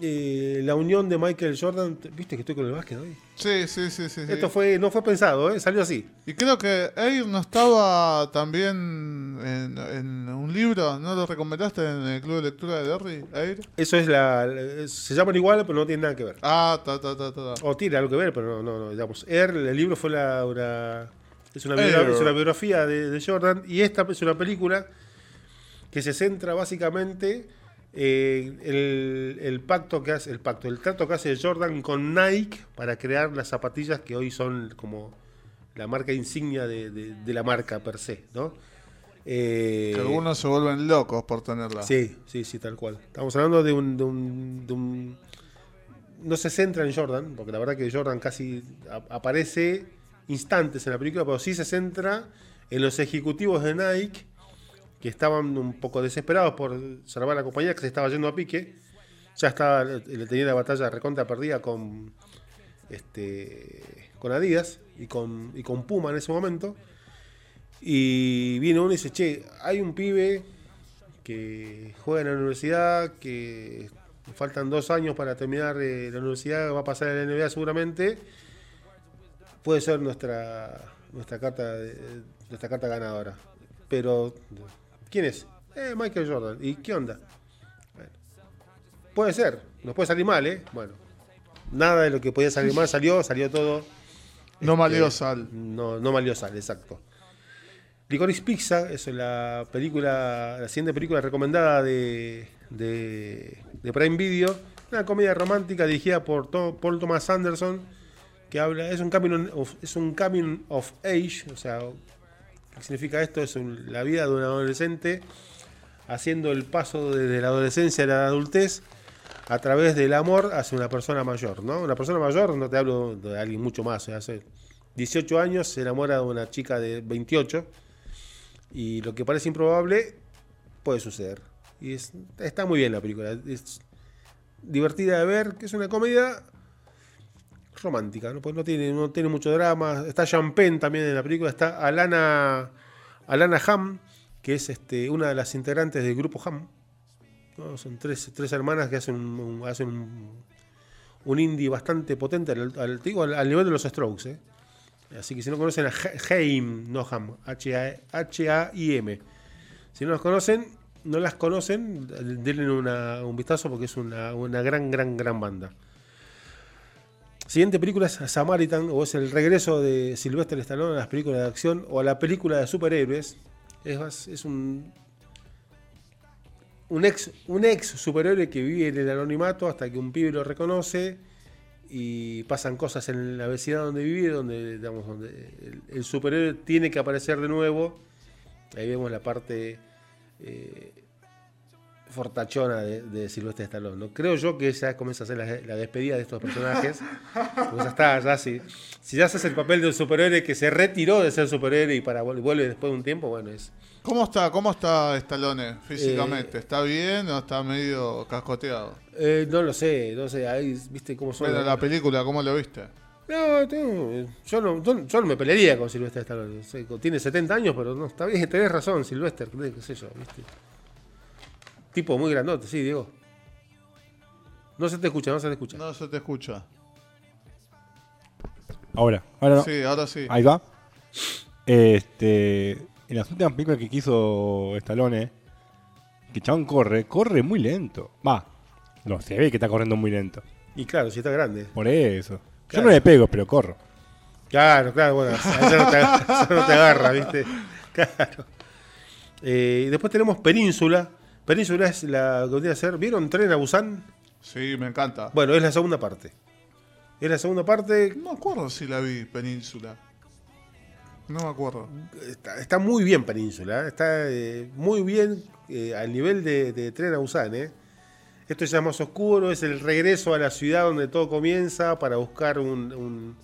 eh, la unión de Michael Jordan. ¿Viste que estoy con el básquet hoy? Sí, sí, sí, sí. Esto fue, no fue pensado, ¿eh? salió así. Y creo que Air no estaba también en, un libro, ¿no lo recomendaste en el club de lectura de Derry, Air? Eso es la. Se llaman igual, pero no tienen nada que ver. Ah, ta, ta, ta, ta. O tiene algo que ver, pero no, no, no digamos. Air, el libro fue la. Una, es, una biografía, de Jordan y esta es una película que se centra básicamente eh, el, pacto que hace, el pacto, el trato que hace Jordan con Nike para crear las zapatillas que hoy son como la marca insignia de, la marca per se, ¿no? Eh, que algunos se vuelven locos por tenerla. Sí, sí, sí, tal cual. Estamos hablando de un, de un, No se centra en Jordan, porque la verdad que Jordan casi aparece instantes en la película, pero sí se centra en los ejecutivos de Nike que estaban un poco desesperados por salvar la compañía que se estaba yendo a pique. Ya estaba, le tenía la batalla recontra perdida con este con Adidas y con, y con Puma en ese momento. Y viene uno y dice, che, hay un pibe que juega en la universidad, que faltan dos años para terminar eh, la universidad, va a pasar a la NBA seguramente, puede ser nuestra nuestra carta nuestra carta ganadora. Pero ¿quién es? Eh, Michael Jordan. ¿Y qué onda? puede ser, nos puede salir mal, ¿eh? Bueno, nada de lo que podía salir mal salió, salió todo. No este, malió sal. No, no malió sal, exacto. Licorice Pizza es la película, la siguiente película recomendada de, de, Prime Video. Una comedia romántica dirigida por Paul Thomas Anderson, que habla, es un coming of, es un coming of age, o sea, ¿qué significa esto? Es la vida de un adolescente haciendo el paso desde la adolescencia a la adultez a través del amor hacia una persona mayor, ¿no? Una persona mayor, no te hablo de alguien mucho más, hace 18 años se enamora de una chica de 28 y lo que parece improbable puede suceder. Y está muy bien la película. Es divertida de ver, que es una comedia romántica, ¿no? Pues no tiene, no tiene mucho drama. Está Champagne también en la película. Está Alana, Alana Ham, que es este, una de las integrantes del grupo Ham. Son tres, tres hermanas que hacen un, hacen un, indie bastante potente al, al, nivel de los Strokes. ¿eh? Así que si no conocen a Haim, no Ham, H-A-I-M. Si no los conocen, no las conocen, denle un vistazo porque es una, gran, gran, gran banda. Siguiente película es Samaritan, o es el regreso de Sylvester Stallone a las películas de acción o a la película de superhéroes. Es, es un, un, ex, un ex superhéroe que vive en el anonimato hasta que un pibe lo reconoce y pasan cosas en la vecindad donde vive, donde, digamos, donde el, superhéroe tiene que aparecer de nuevo. Ahí vemos la parte eh, fortachona de, de Silvestre Stallone. ¿no? Creo yo que ya comienza a ser la, despedida de estos personajes. pues ya está, ya si, si ya haces el papel de un superhéroe que se retiró de ser superhéroe y para vuelve después de un tiempo, bueno, es... ¿Cómo está, cómo está Stallone físicamente? Eh, ¿Está bien o está medio cascoteado? Eh, no lo sé, no sé, ahí viste cómo son. Pero la película, ¿cómo lo viste? No, yo, no yo no me pelearía con Silvestre Stallone. Tiene 70 años, pero no, está bien, tenés razón, Silvestre, qué sé yo, ¿viste? Tipo muy grandote, sí, Diego. No se te escucha, no se te escucha. No se te escucha. Ahora, ahora no. Sí, ahora sí. Ahí va. Este, en las últimas películas que quiso Stallone, que chabón corre, corre muy lento. Va, no, se ve que está corriendo muy lento. Y claro, si está grande. Por eso. Yo no le pego, pero corro. Claro, claro, bueno, eso no te, agarra, ¿viste? Claro. Eh, después tenemos Península. Península es la que voy a hacer. ¿Vieron Tren a Busan? Sí, me encanta. Bueno, es la segunda parte. Es la segunda parte. No me acuerdo si la vi, Península. No me acuerdo. Está, muy bien Península. ¿eh? Está eh, muy bien al nivel de, de Tren a Busan, ¿eh? Esto ya es más oscuro, es el regreso a la ciudad donde todo comienza para buscar una,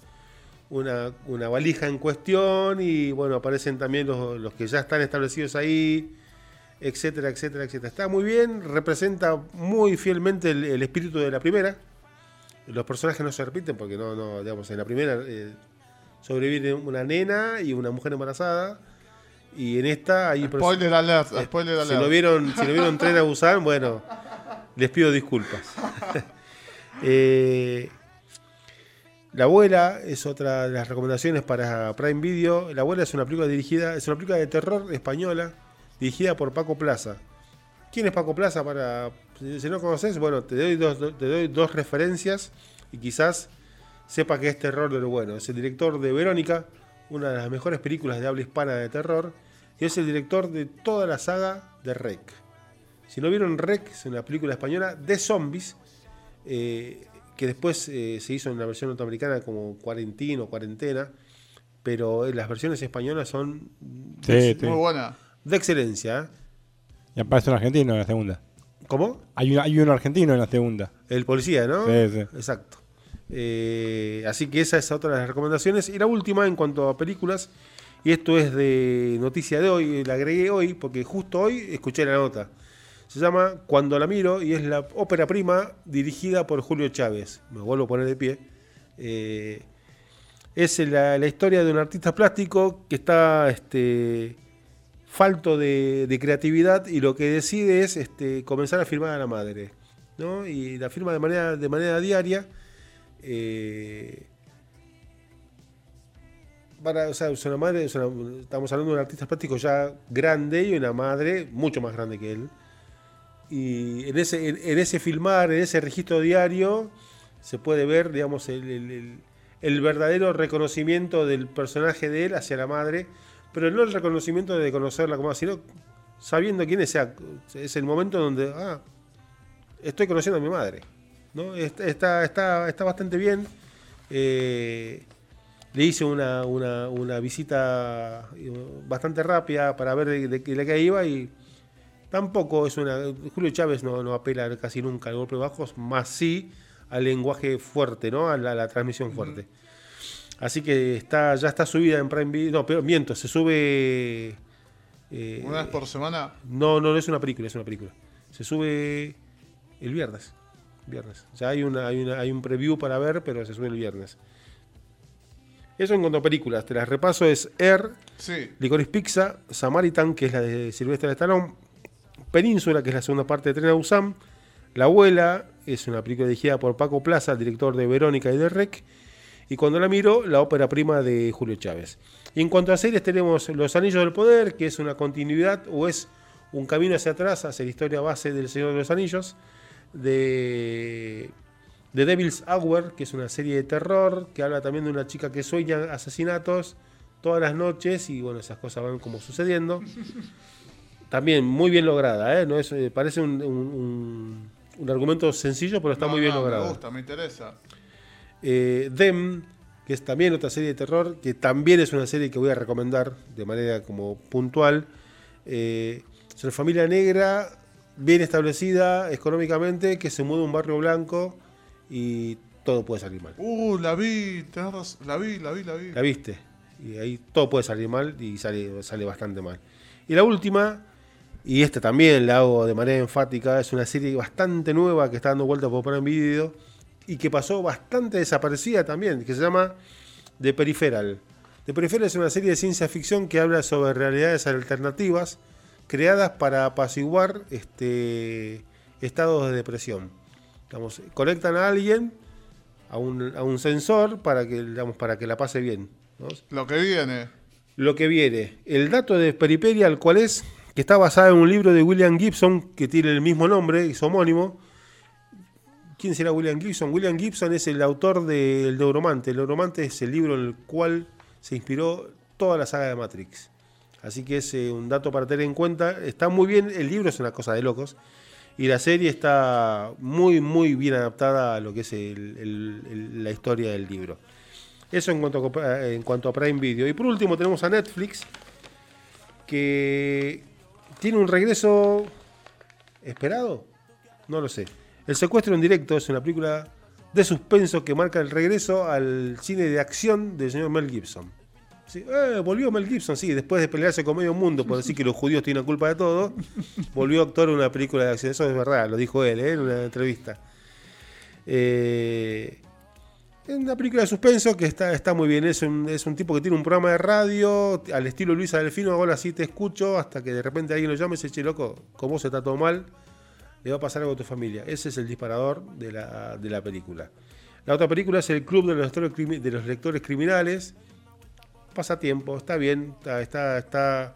valija en cuestión y bueno, aparecen también los, que ya están establecidos ahí, etcétera, etcétera, etcétera. Está muy bien, representa muy fielmente el, espíritu de la primera. Los personajes no se repiten porque no, no digamos, en la primera eh, sobrevive una nena y una mujer embarazada. Y en esta hay... Spoiler alert, spoiler alert. Si lo vieron, si lo vieron Tren a Busan, bueno, les pido disculpas. Eh, la abuela es otra de las recomendaciones para Prime Video. La abuela es una película dirigida, es una película de terror española dirigida por Paco Plaza. ¿Quién es Paco Plaza? Para, si no conoces, bueno, te doy dos, te doy dos referencias y quizás sepa que es terror de lo bueno. Es el director de Verónica, una de las mejores películas de habla hispana de terror, y es el director de toda la saga de Rec. Si no vieron Rec, es una película española de zombies, eh, que después eh, se hizo en la versión norteamericana como Cuarentino, Cuarentena, pero las versiones españolas son muy buenas. De excelencia. Y aparece un argentino en la segunda. ¿Cómo? Hay, hay un argentino en la segunda. El policía, ¿no? Sí, sí. Exacto. Eh, así que esa es otra de las recomendaciones. Y la última en cuanto a películas, y esto es de noticia de hoy, la agregué hoy porque justo hoy escuché la nota. Se llama Cuando la miro y es la ópera prima dirigida por Julio Chávez. Me vuelvo a poner de pie. Eh, es la, historia de un artista plástico que está este, falto de, creatividad y lo que decide es este, comenzar a filmar a la madre. ¿no? Y la firma de manera, de manera diaria. Eh, para, o sea, es una madre, estamos hablando de un artista plástico ya grande y una madre mucho más grande que él. Y en ese, en, ese filmar, en ese registro diario, se puede ver, digamos, el, verdadero reconocimiento del personaje de él hacia la madre, pero no el reconocimiento de conocerla como sino sabiendo quién es. Es el momento donde, ah, estoy conociendo a mi madre. ¿no? Está, está, está bastante bien. Eh, le hice una, una, una, visita bastante rápida para ver de, de, qué iba y tampoco es una... Julio Chávez no, no apela casi nunca al golpe bajos, más sí al lenguaje fuerte, ¿no? A la, transmisión fuerte. Así que está, ya está subida en Prime Video. No, pero miento, se sube. Eh, ¿Una vez por semana? No, no, no es una película, es una película. Se sube el viernes. Viernes. Ya hay, una, hay, una, hay un preview para ver, pero se sube el viernes. Eso en cuanto a películas. Te las repaso: es Air, sí. Licorice Pizza, Samaritan, que es la de Silvestre de Stallone, Península, que es la segunda parte de Tren a Busan, La Abuela, es una película dirigida por Paco Plaza, director de Verónica y de Rec. Y cuando la miro, la ópera prima de Julio Chávez. Y en cuanto a series, tenemos Los Anillos del Poder, que es una continuidad o es un camino hacia atrás, hacia la historia base del Señor de los Anillos, de, de Devil's Hour, que es una serie de terror, que habla también de una chica que sueña asesinatos todas las noches y bueno, esas cosas van como sucediendo. También muy bien lograda, ¿eh? No es, eh, parece un, un, argumento sencillo, pero está muy bien logrado. Me gusta, me interesa. Eh, Dem, que es también otra serie de terror, que también es una serie que voy a recomendar de manera como puntual. es una familia negra, bien establecida económicamente, que se muda a un barrio blanco y todo puede salir mal. Uh, la vi, la vi, la vi, la vi. La viste. Y ahí todo puede salir mal y sale, sale bastante mal. Y la última, y esta también la hago de manera enfática, es una serie bastante nueva que está dando vuelta por Prime Video y que pasó bastante desaparecida también, que se llama The Peripheral. The Peripheral es una serie de ciencia ficción que habla sobre realidades alternativas creadas para apaciguar este, estados de depresión. Digamos, conectan a alguien a un, a un sensor para que, digamos, para que la pase bien. Lo que viene. Lo que viene. El dato de Peripheral, ¿cuál es? que está basada en un libro de William Gibson que tiene el mismo nombre, es homónimo. ¿Quién será William Gibson? William Gibson es el autor del Neuromante. El Neuromante es el libro en el cual se inspiró toda la saga de Matrix. Así que es eh, un dato para tener en cuenta. Está muy bien, el libro es una cosa de locos. Y la serie está muy, muy bien adaptada a lo que es la historia del libro. Eso en cuanto, a, en cuanto a Prime Video. Y por último tenemos a Netflix, que ¿Tiene un regreso esperado? No lo sé. El secuestro en directo es una película de suspenso que marca el regreso al cine de acción del señor Mel Gibson. Eh, volvió Mel Gibson, sí, después de pelearse con medio mundo por decir que los judíos tienen culpa de todo, volvió a actuar en una película de acción. Eso es verdad, lo dijo él ¿eh? en una entrevista. Eh, es una película de suspenso que está, está muy bien. Es un, es un tipo que tiene un programa de radio al estilo Luisa Delfino. Ahora sí te escucho hasta que de repente alguien lo llama y dice, che, loco, como se está todo mal, le va a pasar algo a tu familia. Ese es el disparador de la, de la película. La otra película es El Club de los Lectores, de los lectores Criminales. Pasa tiempo, está bien, está, está,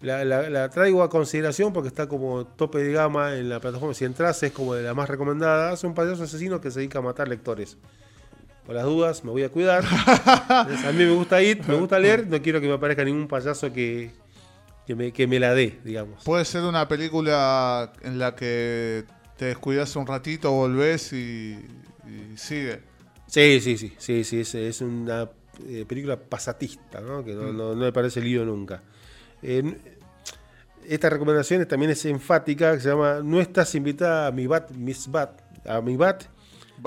la, la, traigo a consideración porque está como tope de gama en la plataforma. Si entras es como de la más recomendada. Son payasos asesinos que se dedica a matar lectores por las dudas, me voy a cuidar. a mí me gusta ir, me gusta leer, no quiero que me aparezca ningún payaso que, que, me, que me la dé, digamos. Puede ser una película en la que te descuidas un ratito, volvés y, sigue. Sí, sí, sí, sí, sí, es, una eh, película pasatista, ¿no? que no, no, me parece lío nunca. esta recomendación también es enfática, se llama No estás invitada a mi bat, bat, a mi bat,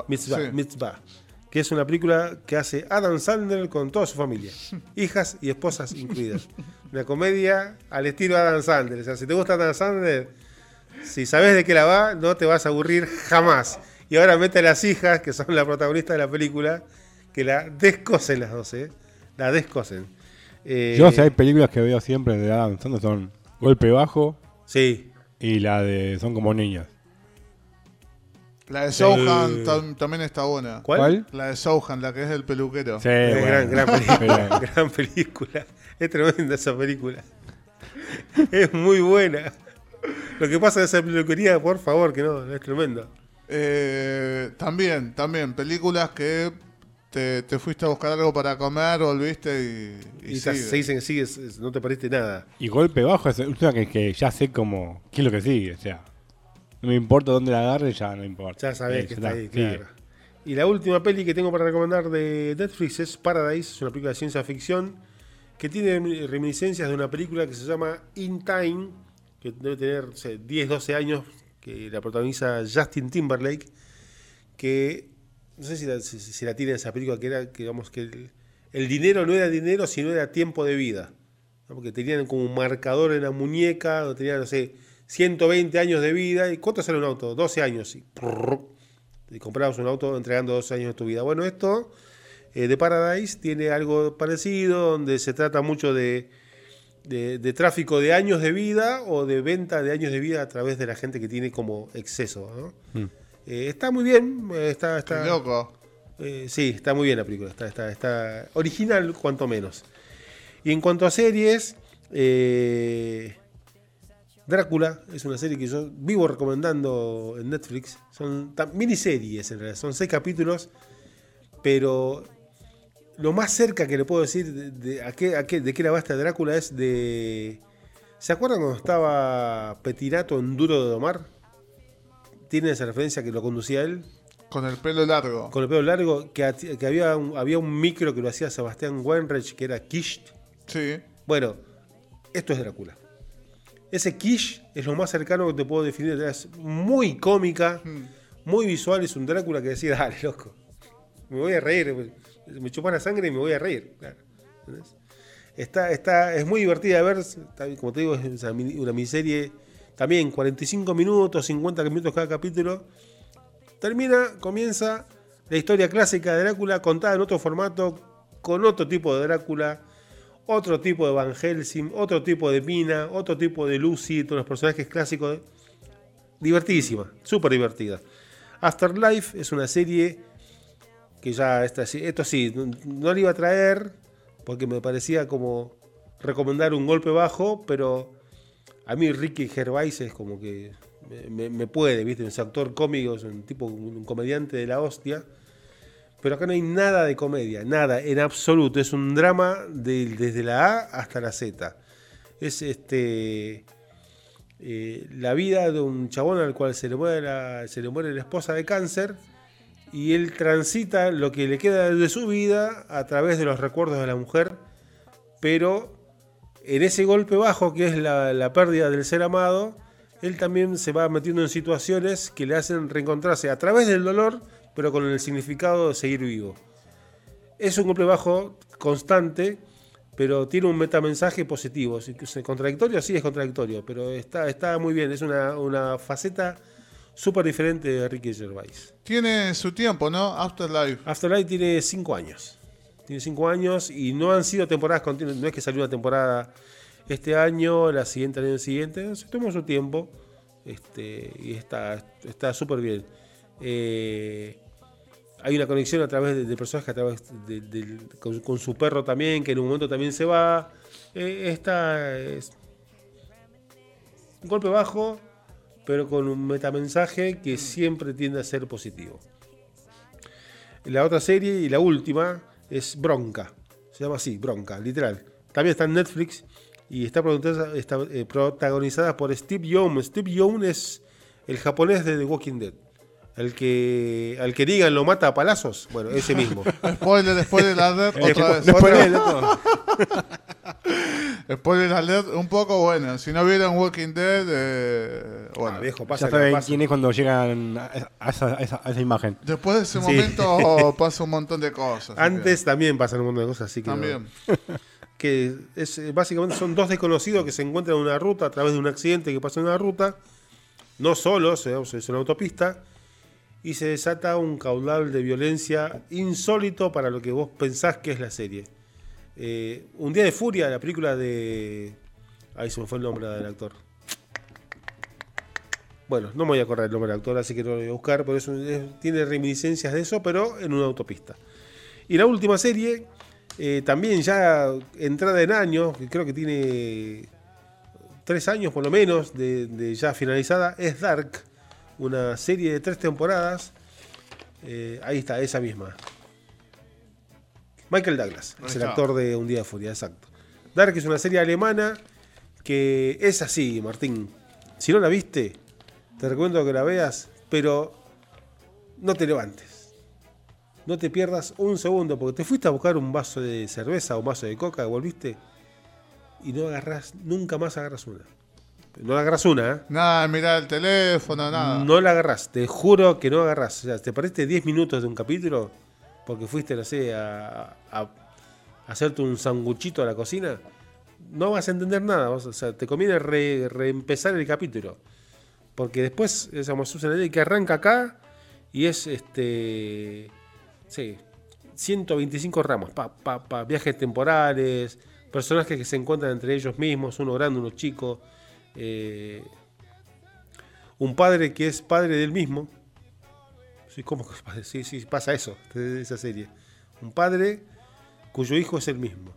mitzvah que es una película que hace Adam Sandler con toda su familia, hijas y esposas incluidas. Una comedia al estilo Adam Sandler. O sea, si te gusta Adam Sandler, si sabes de qué la va, no te vas a aburrir jamás. Y ahora mete a las hijas, que son la protagonista de la película, que la descosen las dos, ¿eh? La descosen. Eh, Yo, si hay películas que veo siempre de Adam Sandler, son Golpe Bajo. Sí. Y la de Son como niñas. La de Sohan también está buena. ¿Cuál? La de Sohan, la que es el peluquero. Sí, Es bueno. gran, gran película. gran película. Es tremenda esa película. Es muy buena. Lo que pasa en esa peluquería, por favor, que no, es tremendo. Eh, también, también, películas que te, te fuiste a buscar algo para comer, volviste y, y Y, te- sigue. se dicen que sigues, es- no te perdiste nada. Y golpe bajo es una que, que ya sé como qué es lo que sigue. O sea, no me importa dónde la agarre, ya no importa. Ya sabés que está ahí, claro. Y la última peli que tengo para recomendar de Netflix es Paradise, es una película de ciencia ficción que tiene reminiscencias de una película que se llama In Time, que debe tener no sé, 10, 12 años, que la protagoniza Justin Timberlake, que no sé si la, si- si la tiene esa película, que era que, digamos, que el, el dinero no era dinero, sino era tiempo de vida. ¿no? Porque tenían como un marcador en la muñeca, donde tenían, no sé, 120 años de vida. ¿Y cuánto sale un auto? 12 años. Y, y comprabas un auto entregando 12 años de tu vida. Bueno, esto eh, de Paradise tiene algo parecido, donde se trata mucho de, de, de tráfico de años de vida o de venta de años de vida a través de la gente que tiene como exceso. ¿no? Mm. Eh, está muy bien, eh, está, Qué está, loco. eh, sí, está muy bien la película, está, está, está original cuanto menos. Y en cuanto a series, eh, Drácula es una serie que yo vivo recomendando en Netflix. Son miniseries en realidad, son seis capítulos, pero lo más cerca que le puedo decir de, de a qué, a qué- de qué era basta Drácula es de... ¿Se acuerdan cuando estaba Petinato en Duro de Domar? ¿Tiene esa referencia que lo conducía él? Con el pelo largo. con el pelo largo, que, que había, un, había un micro que lo hacía Sebastián Wenrich, que era Kish. Sí. Bueno, esto es Drácula. Ese Kish es lo más cercano que te puedo definir. Es muy cómica, muy visual. Es un Drácula que decía, dale, loco. Me voy a reír. Me chupan la sangre y me voy a reír. Claro. Está, está, es muy divertida de ver. Como te digo, es una miniserie. También 45 minutos, 50 minutos cada capítulo. Termina, comienza la historia clásica de Drácula contada en otro formato, con otro tipo de Drácula, otro tipo de Van Helsing, otro tipo de Mina, otro tipo de Lucy, todos los personajes clásicos. Divertidísima, súper divertida. Afterlife es una serie que ya, esta, esto sí, no, le iba a traer porque me parecía como recomendar un golpe bajo, pero a mí Ricky Gervais es como que me, me- puede, ¿viste? Es actor cómico, es un tipo, un comediante de la hostia. Pero acá no hay nada de comedia, nada, en absoluto. Es un drama de- desde la A hasta la Z. Es este eh, la vida de un chabón al cual se le, muere la, se le muere la esposa de cáncer y él transita lo que le queda de su vida a través de los recuerdos de la mujer, pero en ese golpe bajo que es la pérdida del ser amado, él también se va metiendo en situaciones que le hacen reencontrarse a través del dolor, pero con el significado de seguir vivo. Es un golpe bajo constante, pero tiene un metamensaje positivo. Si ¿Es contradictorio? Sí, es contradictorio, pero está, está muy bien. Es una, una faceta súper diferente de Ricky Gervais. Tiene su tiempo, ¿no? Afterlife. Afterlife tiene 5 años. Tiene 5 años y no han sido temporadas continuas. No es que salió una temporada este año, la siguiente, el año siguiente. Se tomó su tiempo este, y está está súper bien. Eh, hay una conexión a través de, de personajes, a través de- con, con su perro también, que en un momento también se va. Eh, esta es un golpe bajo, pero con un metamensaje que siempre tiende a ser positivo. La otra serie y la última es Bronca. Se llama así, Bronca, literal. También está en Netflix y está protagonizada, está, eh, protagonizada por Steve Young. Steve Young es el japonés de The Walking Dead. El que, al que digan lo mata a palazos. Bueno, ese mismo. Spoiler, spoiler alert, otra vez. Loco. Spoiler alert, un poco bueno. Si no vieron Walking Dead, eh, bueno. Ah, viejo, Ya pasa, saben pasa. quién es cuando llegan a esa, a esa- a esa imagen. Después de ese Sí. momento pasa un montón de cosas. Antes también pasan un montón de cosas, así que- no- También. que es eh, básicamente son dos desconocidos que se encuentran en una ruta a través de un accidente que pasa en una ruta, no solos, eh, es una autopista, y se desata un caudal de violencia insólito para lo que vos pensás que es la serie. Eh, un día de furia, la película de... Ahí se me fue el nombre del actor. bueno, no me voy a acordar el nombre del actor, así que no lo voy a buscar, pero eso tiene reminiscencias de eso, pero en una autopista. Y la última serie, eh, también ya entrada en año, que creo que tiene tres años por lo menos de, ya finalizada, es Dark, una serie de tres temporadas. Eh, ahí está, esa misma. Michael Douglas, es el actor de Un Día de Furia, exacto. Dark es una serie alemana que es así, Martín. Si no la viste, te recomiendo que la veas, pero no te levantes. No te pierdas un segundo, porque te fuiste a buscar un vaso de cerveza o un vaso de coca, volviste y no agarras, nunca más agarras una. No la agarras una, ¿eh? Nada, mirar el teléfono, nada. No la agarras, te juro que no agarras. O sea, te perdiste 10 minutos de un capítulo porque fuiste, no sé, a, hacerte un sanguchito a la cocina. No vas a entender nada, o sea, te conviene reempezar el capítulo. Porque después, esa sucede que arranca acá y es este. Sí, 125 ramos, pa, pa, pa, viajes temporales, personajes que se encuentran entre ellos mismos, uno grande, uno chico. Eh, un padre que es padre del mismo. Sí, ¿cómo? Sí, sí, pasa eso, esa serie. Un padre cuyo hijo es el mismo.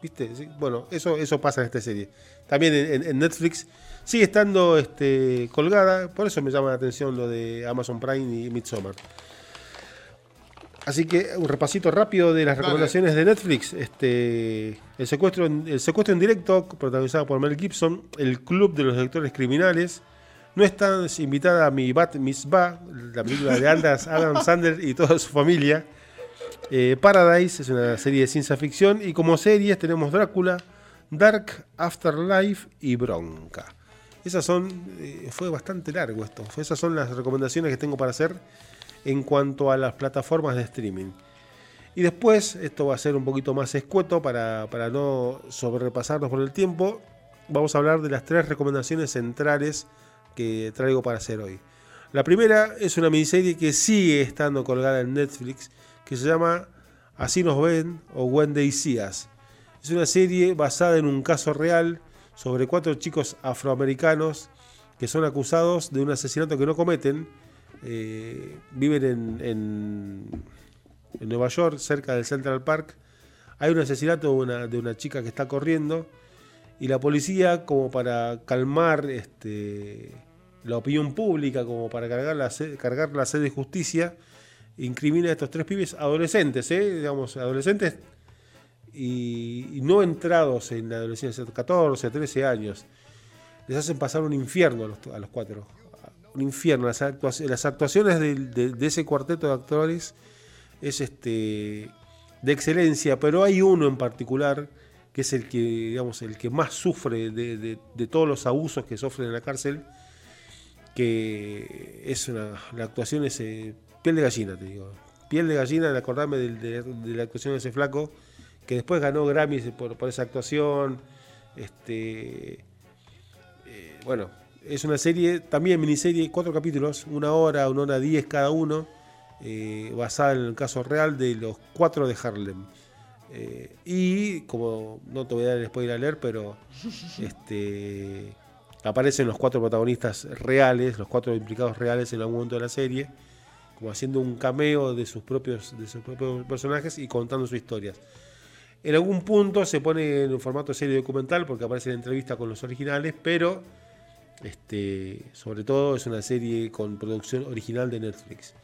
¿Viste? Bueno, eso, eso pasa en esta serie. También en Netflix Sigue estando este, colgada, por eso me llama la atención lo de Amazon Prime y Midsommar. Así que un repasito rápido de las recomendaciones de Netflix. Este, el, secuestro en, el secuestro en directo, protagonizado por Mel Gibson, El Club de los Directores Criminales. No está invitada a mi Bat Mitzvah, la película de Adam Sandler y toda su familia. Eh, Paradise es una serie de ciencia ficción. Y como series tenemos Drácula, Dark, Afterlife y Bronca. Esas son, eh, fue bastante largo esto. Esas son las recomendaciones que tengo para hacer en cuanto a las plataformas de streaming. Y después, esto va a ser un poquito más escueto para, para no sobrepasarnos por el tiempo. Vamos a hablar de las tres recomendaciones centrales que traigo para hacer hoy. La primera es una miniserie que sigue estando colgada en Netflix, que se llama Así nos ven o When They Es una serie basada en un caso real sobre cuatro chicos afroamericanos que son acusados de un asesinato que no cometen. Eh, viven en, Nueva York, cerca del Central Park. Hay un asesinato de una, chica que está corriendo y la policía, como para calmar este, la opinión pública, como para cargar la, cargar la sed de justicia, incrimina a estos tres pibes adolescentes, ¿eh? digamos, adolescentes y, no entrados en la adolescencia, 14, 13 años, les hacen pasar un infierno a los, cuatro. Un infierno. Las, actuaciones de, ese cuarteto de actores es este, de excelencia, pero hay uno en particular que es el que, digamos, el que más sufre de, todos los abusos que sufren en la cárcel, que es una, la actuación es eh, piel de gallina, te digo. Piel de gallina de acordarme de, la actuación de ese flaco que después ganó Grammys por, esa actuación. Este, eh, bueno, es una serie, también miniserie, cuatro capítulos, una hora, una hora diez cada uno, eh, basada en el caso real de los cuatro de Harlem. Eh, y como no te voy a dar el spoiler a leer, pero este, aparecen los cuatro protagonistas reales, los cuatro implicados reales en algún momento de la serie, como haciendo un cameo de sus propios, de sus propios personajes y contando sus historias. En algún punto se pone en un formato serie documental porque aparece en entrevista con los originales, pero este, sobre todo es una serie con producción original de Netflix.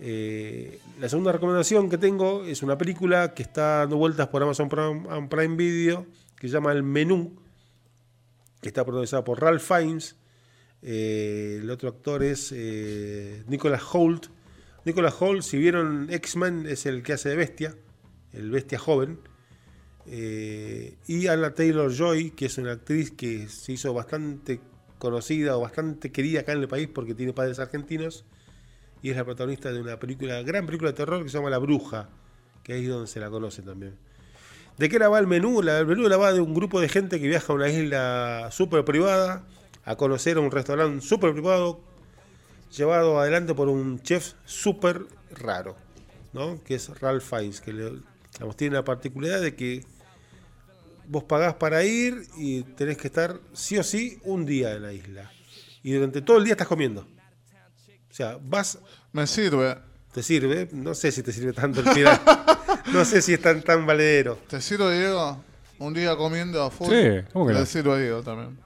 Eh, la segunda recomendación que tengo es una película que está dando vueltas por Amazon Prime, Video, que se llama El Menú, que está protagonizada por Ralph Fiennes. Eh, el otro actor es eh, Nicholas Holt. Nicholas Holt, si vieron X-Men, es el que hace de bestia el bestia joven. Eh, y Anna Taylor Joy, que es una actriz que se hizo bastante conocida o bastante querida acá en el país porque tiene padres argentinos y es la protagonista de una película, gran película de terror que se llama La Bruja, que es donde se la conoce también. ¿De qué la va el menú? el menú la va de un grupo de gente que viaja a una isla súper privada a conocer a un restaurante súper privado llevado adelante por un chef súper raro, ¿no? que es Ralph Fiennes, que le, tiene la particularidad de que vos pagás para ir y tenés que estar sí o sí un día en la isla. Y durante todo el día estás comiendo. O sea, vas... Me sirve. ¿Te sirve? No sé si te sirve tanto el final. no sé si es tan, tan valedero. ¿Te sirve, Diego? Un día comiendo a full. Sí, ¿cómo que no? Sirve a Diego también.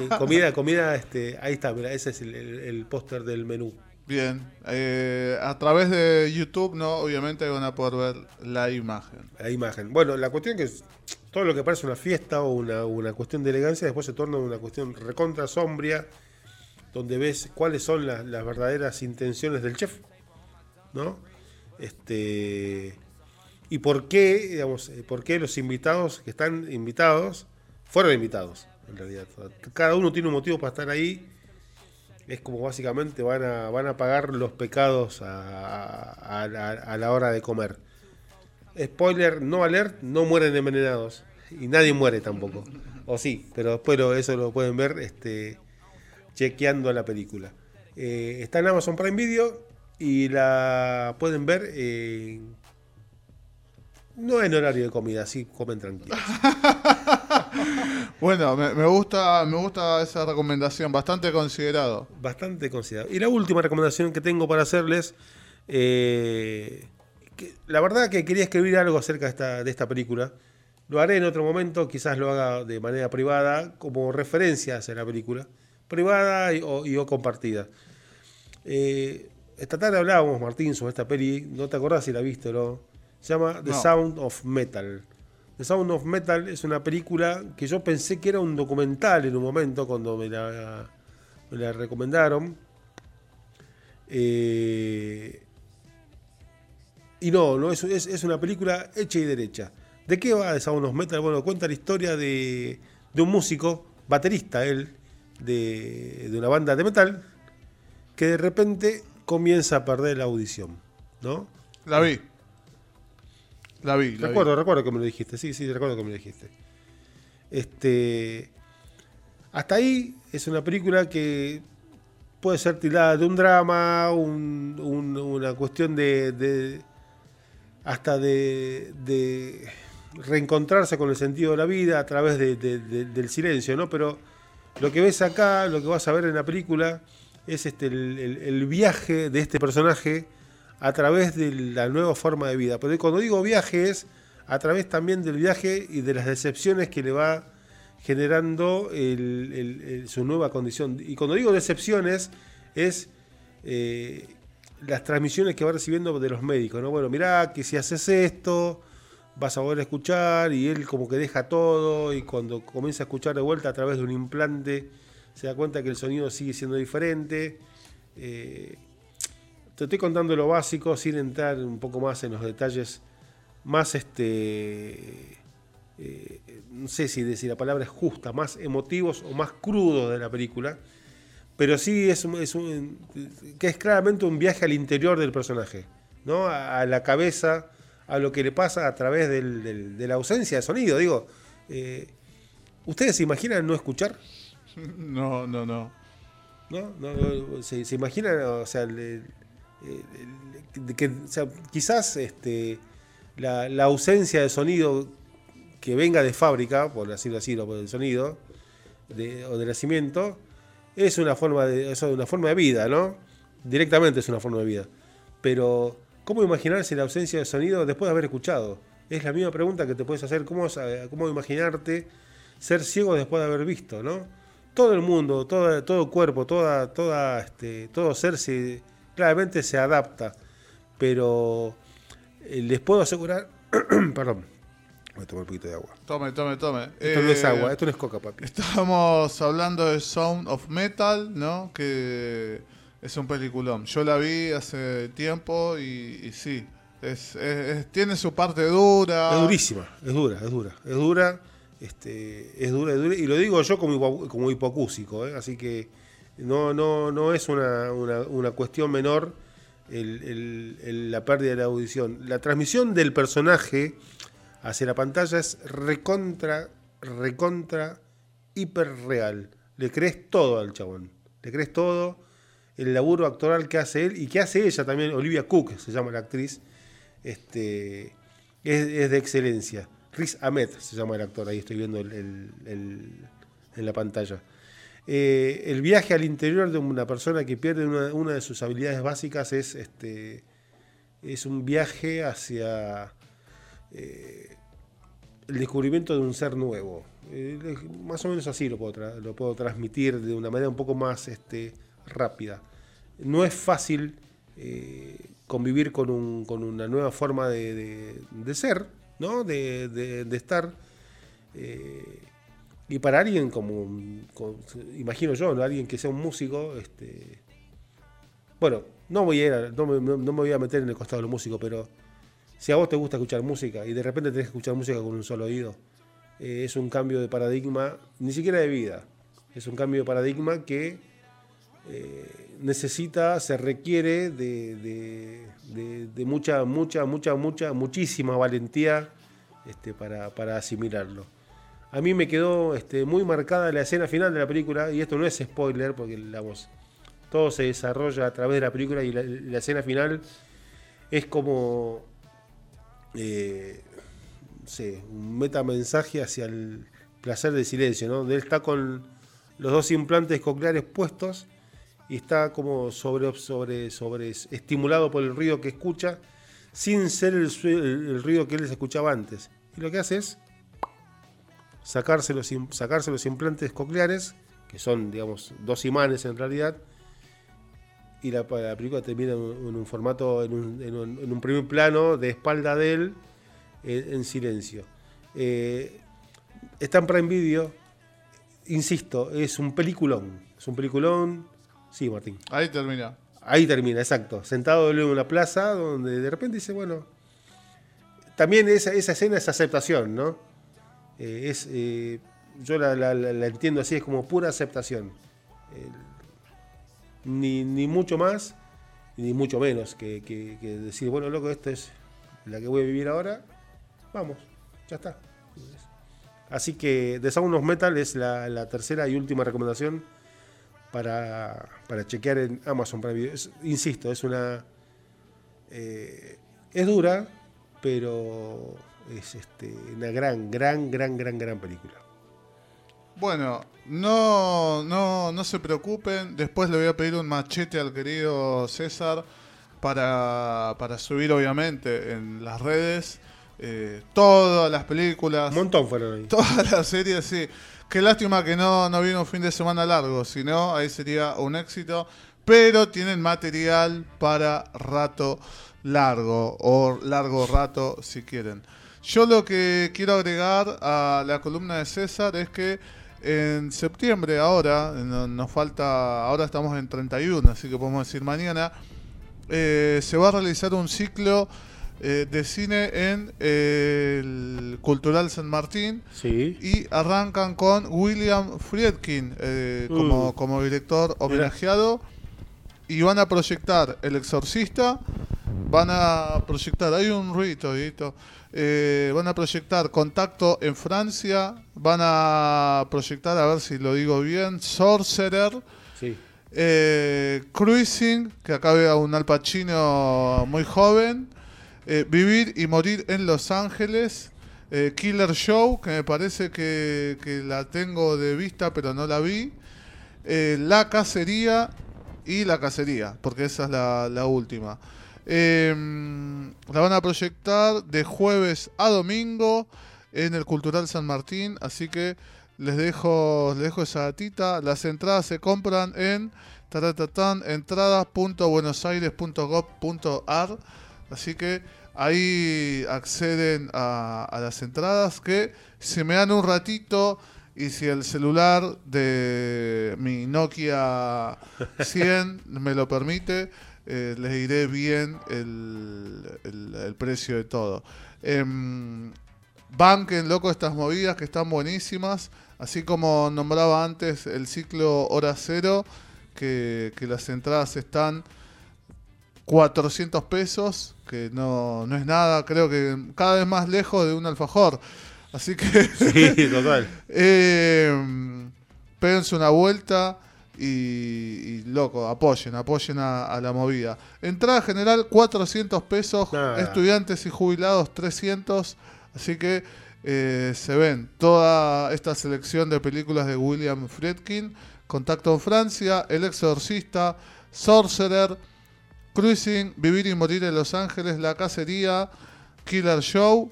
Eh, comida, comida, este, ahí está, mira, ese es el, el- el póster del menú. Bien. Eh, a través de YouTube, no, obviamente van a poder ver la imagen. La imagen. Bueno, la cuestión que es todo lo que parece una fiesta o una, una cuestión de elegancia después se torna una cuestión recontra sombria, donde ves cuáles son las, las verdaderas intenciones del chef, ¿no? Este y por qué, digamos, eh, por qué los invitados que están invitados fueron invitados, en realidad. Cada uno tiene un motivo para estar ahí. Es como básicamente van a, van a pagar los pecados a- a- la hora de comer. Spoiler, no alert, no mueren envenenados. Y nadie muere tampoco. O sí, pero después lo- eso lo pueden ver este, chequeando la película. Eh, está en Amazon Prime Video y la pueden ver eh, no en horario de comida, así comen tranquilos. Bueno, me, me gusta, me gusta esa recomendación, bastante considerado. Bastante considerado. Y la última recomendación que tengo para hacerles, eh, que la verdad que quería escribir algo acerca de esta, de esta película. Lo haré en otro momento, quizás lo haga de manera privada, como referencia hacia la película. Privada y o, y o compartida. Eh, esta tarde hablábamos, Martín, sobre esta peli. No te acordás si la viste o no. Se llama The No. Sound of Metal. The Sound of Metal es una película que yo pensé que era un documental en un momento cuando me la, me la recomendaron. Eh, y no, no es, es, es una película hecha y derecha. ¿De qué va The Sound of Metal? Bueno, cuenta la historia de, de un músico, baterista él, de, de una banda de metal, que de repente comienza a perder la audición. ¿No? La vi. La vi. La Recuerdo, recuerdo que me lo dijiste, sí, sí, recuerdo que me lo dijiste. Este, hasta ahí es una película que puede ser tildada de un drama, un- un- una cuestión de, de- hasta de, de reencontrarse con el sentido de la vida a través de- de- de- del silencio, ¿no? Pero lo que ves acá, lo que vas a ver en la película, es este, el viaje de este personaje a través de la nueva forma de vida. Pero cuando digo viaje es a través también del viaje y de las decepciones que le va generando su nueva condición. Y cuando digo decepciones es eh, las transmisiones que va recibiendo de los médicos. ¿no? Bueno, mirá que si haces esto vas a a escuchar y él como que deja todo y cuando comienza a escuchar de vuelta a través de un implante se da cuenta que el sonido sigue siendo diferente. Eh, te estoy contando lo básico sin entrar un poco más en los detalles más este eh, no sé si decir la palabra es justa, más emotivos o más crudos de la película, pero sí es, un- es un, que es claramente un viaje al interior del personaje, ¿no? A, a la cabeza, a lo que le pasa a través del- del- de la ausencia de sonido. Digo, eh, ¿ustedes se imaginan no escuchar? No, no, no. ¿no? No, no, se, se imaginan, o sea, el- el- el- de que, o sea, quizás este, la, la ausencia de sonido que venga de fábrica, por decirlo así, lo del sonido, de- o de nacimiento, es una forma de, es una forma de vida, ¿no? Directamente es una forma de vida. Pero, ¿cómo imaginarse la ausencia de sonido después de haber escuchado? Es la misma pregunta que te puedes hacer, ¿cómo, cómo imaginarte ser ciego después de haber visto, ¿no? Todo el mundo, todo, todo cuerpo, toda, toda, este, todo ser se, claramente se adapta, pero eh, les puedo asegurar, perdón, voy a tomar un poquito de agua. Tome, tome, tome. Esto no es Eh, agua, esto no es coca, papi. Estamos hablando de Sound of Metal, ¿no? Que es un peliculón. Yo la vi hace tiempo y, y sí, es, es- es- tiene su parte dura. Es durísima, es dura, es dura, es dura, este, es dura, es dura, y lo digo yo como, hipo- como hipocúsico, ¿eh? así que no, no, no es una, una, cuestión menor el- el- el- la pérdida de la audición. La transmisión del personaje hacia la pantalla es recontra, recontra, hiperreal. Le crees todo al chabón, le crees todo, el laburo actoral que hace él y que hace ella también, Olivia Cook se llama la actriz, este, es, de excelencia. Chris Ahmed se llama el actor, ahí estoy viendo en la pantalla. Eh, el viaje al interior de una persona que pierde una, de sus habilidades básicas es, este, es un viaje hacia eh, el descubrimiento de un ser nuevo. Eh, más o menos así lo puedo, transmitir de una manera un poco más este, rápida. No es fácil convivir con, una nueva forma de, ser, ¿no? de, estar. Y para alguien como, imagino yo, alguien que sea un músico, este, bueno, no, voy a no, me, voy a meter en el costado del músico, pero si a vos te gusta escuchar música y de repente tenés que escuchar música con un solo oído, eh, es un cambio de paradigma, ni siquiera de vida, es un cambio de paradigma que eh, necesita, se requiere de, mucha, mucha, mucha, mucha, muchísima valentía este, para, asimilarlo. A mí me quedó este, muy marcada la escena final de la película, y esto no es spoiler, porque voz, todo se desarrolla a través de la película y la, escena final es como eh, un metamensaje hacia el placer del silencio, ¿no? Él está con los dos implantes cocleares puestos y está como sobre, sobre, sobre estimulado por el ruido que escucha sin ser el, ruido que él escuchaba antes. Y lo que hace es sacarse los, sacarse los implantes cocleares, que son, digamos, dos imanes en realidad, y la, película termina en un, formato, en un, primer plano de espalda de él, en, silencio. Eh, está en Prime Video, insisto, es un peliculón, es un peliculón Sí, Martín. Ahí termina. Ahí termina, exacto. Sentado en una plaza donde de repente dice, bueno, también esa, esa escena es aceptación, ¿no? Eh, es, eh, yo la, entiendo así, es como pura aceptación. ni, mucho más, ni mucho menos que, decir, bueno, loco, esta es la que voy a vivir ahora. Vamos, ya está. Así que The Sound of Metal es la tercera y última recomendación para, para chequear en Amazon Video. insisto, es una. Eh, es dura, pero es este, una gran, gran, gran, gran, gran película. Bueno, no, no, no se preocupen. Después le voy a pedir un machete al querido César para, para subir, obviamente, en las redes. Eh, todas las películas. Un montón fueron ahí. Todas las series, sí. Qué lástima que no, no vino un fin de semana largo, si no, ahí sería un éxito. Pero tienen material para rato largo o largo rato si quieren. Yo lo que quiero agregar a la columna de César es que en septiembre ahora, nos falta, ahora estamos en 31, así que podemos decir mañana, eh, se va a realizar un ciclo eh, de cine en el Cultural San Martín. Y arrancan con William Friedkin eh, como, como director homenajeado. Y van a proyectar El Exorcista. Van a proyectar, hay un ruido, eh, van a proyectar Contacto en Francia. Van a proyectar, a ver si lo digo bien, Sorcerer. Cruising, que acá veo un Al Pacino muy joven. Eh, Vivir y Morir en Los Ángeles. Eh, Killer Show, que me parece que, la tengo de vista, pero no la vi. Eh, la Cacería y La Cacería, porque esa es la, última. Em, la van a proyectar de jueves a domingo en el Cultural San Martín, así que les dejo, les esa datita. Las entradas se compran en entradas.buenosaires.gov.ar, así que Ahí acceden a, las entradas que se me dan un ratito y si el celular de mi Nokia 100 me lo permite, eh, les diré bien el, precio de todo. Eh, banquen, loco, estas movidas que están buenísimas. Así como nombraba antes el ciclo Hora Cero, que, que las entradas están 400 pesos, que no, no es nada, creo que cada vez más lejos de un alfajor. Así que. Sí, total. eh, péguense una vuelta y, loco, apoyen, apoyen a, la movida. Entrada general 400 pesos, estudiantes y jubilados 300. Así que eh, se ven toda esta selección de películas de William Friedkin, Contacto en Francia, El Exorcista, Sorcerer, Cruising, Vivir y Morir en Los Ángeles, La Cacería, Killer Show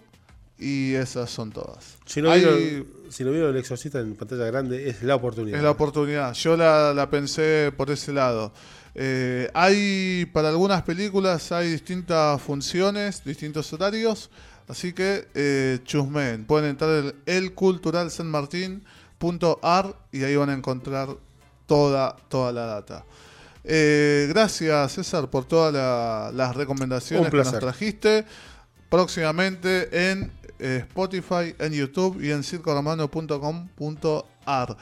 y esas son todas. Si no, vieron, si no vieron El Exorcista en pantalla grande, es la oportunidad. Es la oportunidad. Yo la, la pensé por ese lado. Eh, hay, para algunas películas hay distintas funciones, distintos horarios, así que eh, chusmen. Pueden entrar en elculturalsanmartin.ar y ahí van a encontrar toda, toda la data. Eh, gracias César por todas las recomendaciones que nos trajiste. Próximamente en Spotify, en YouTube y en circoromano.com.ar.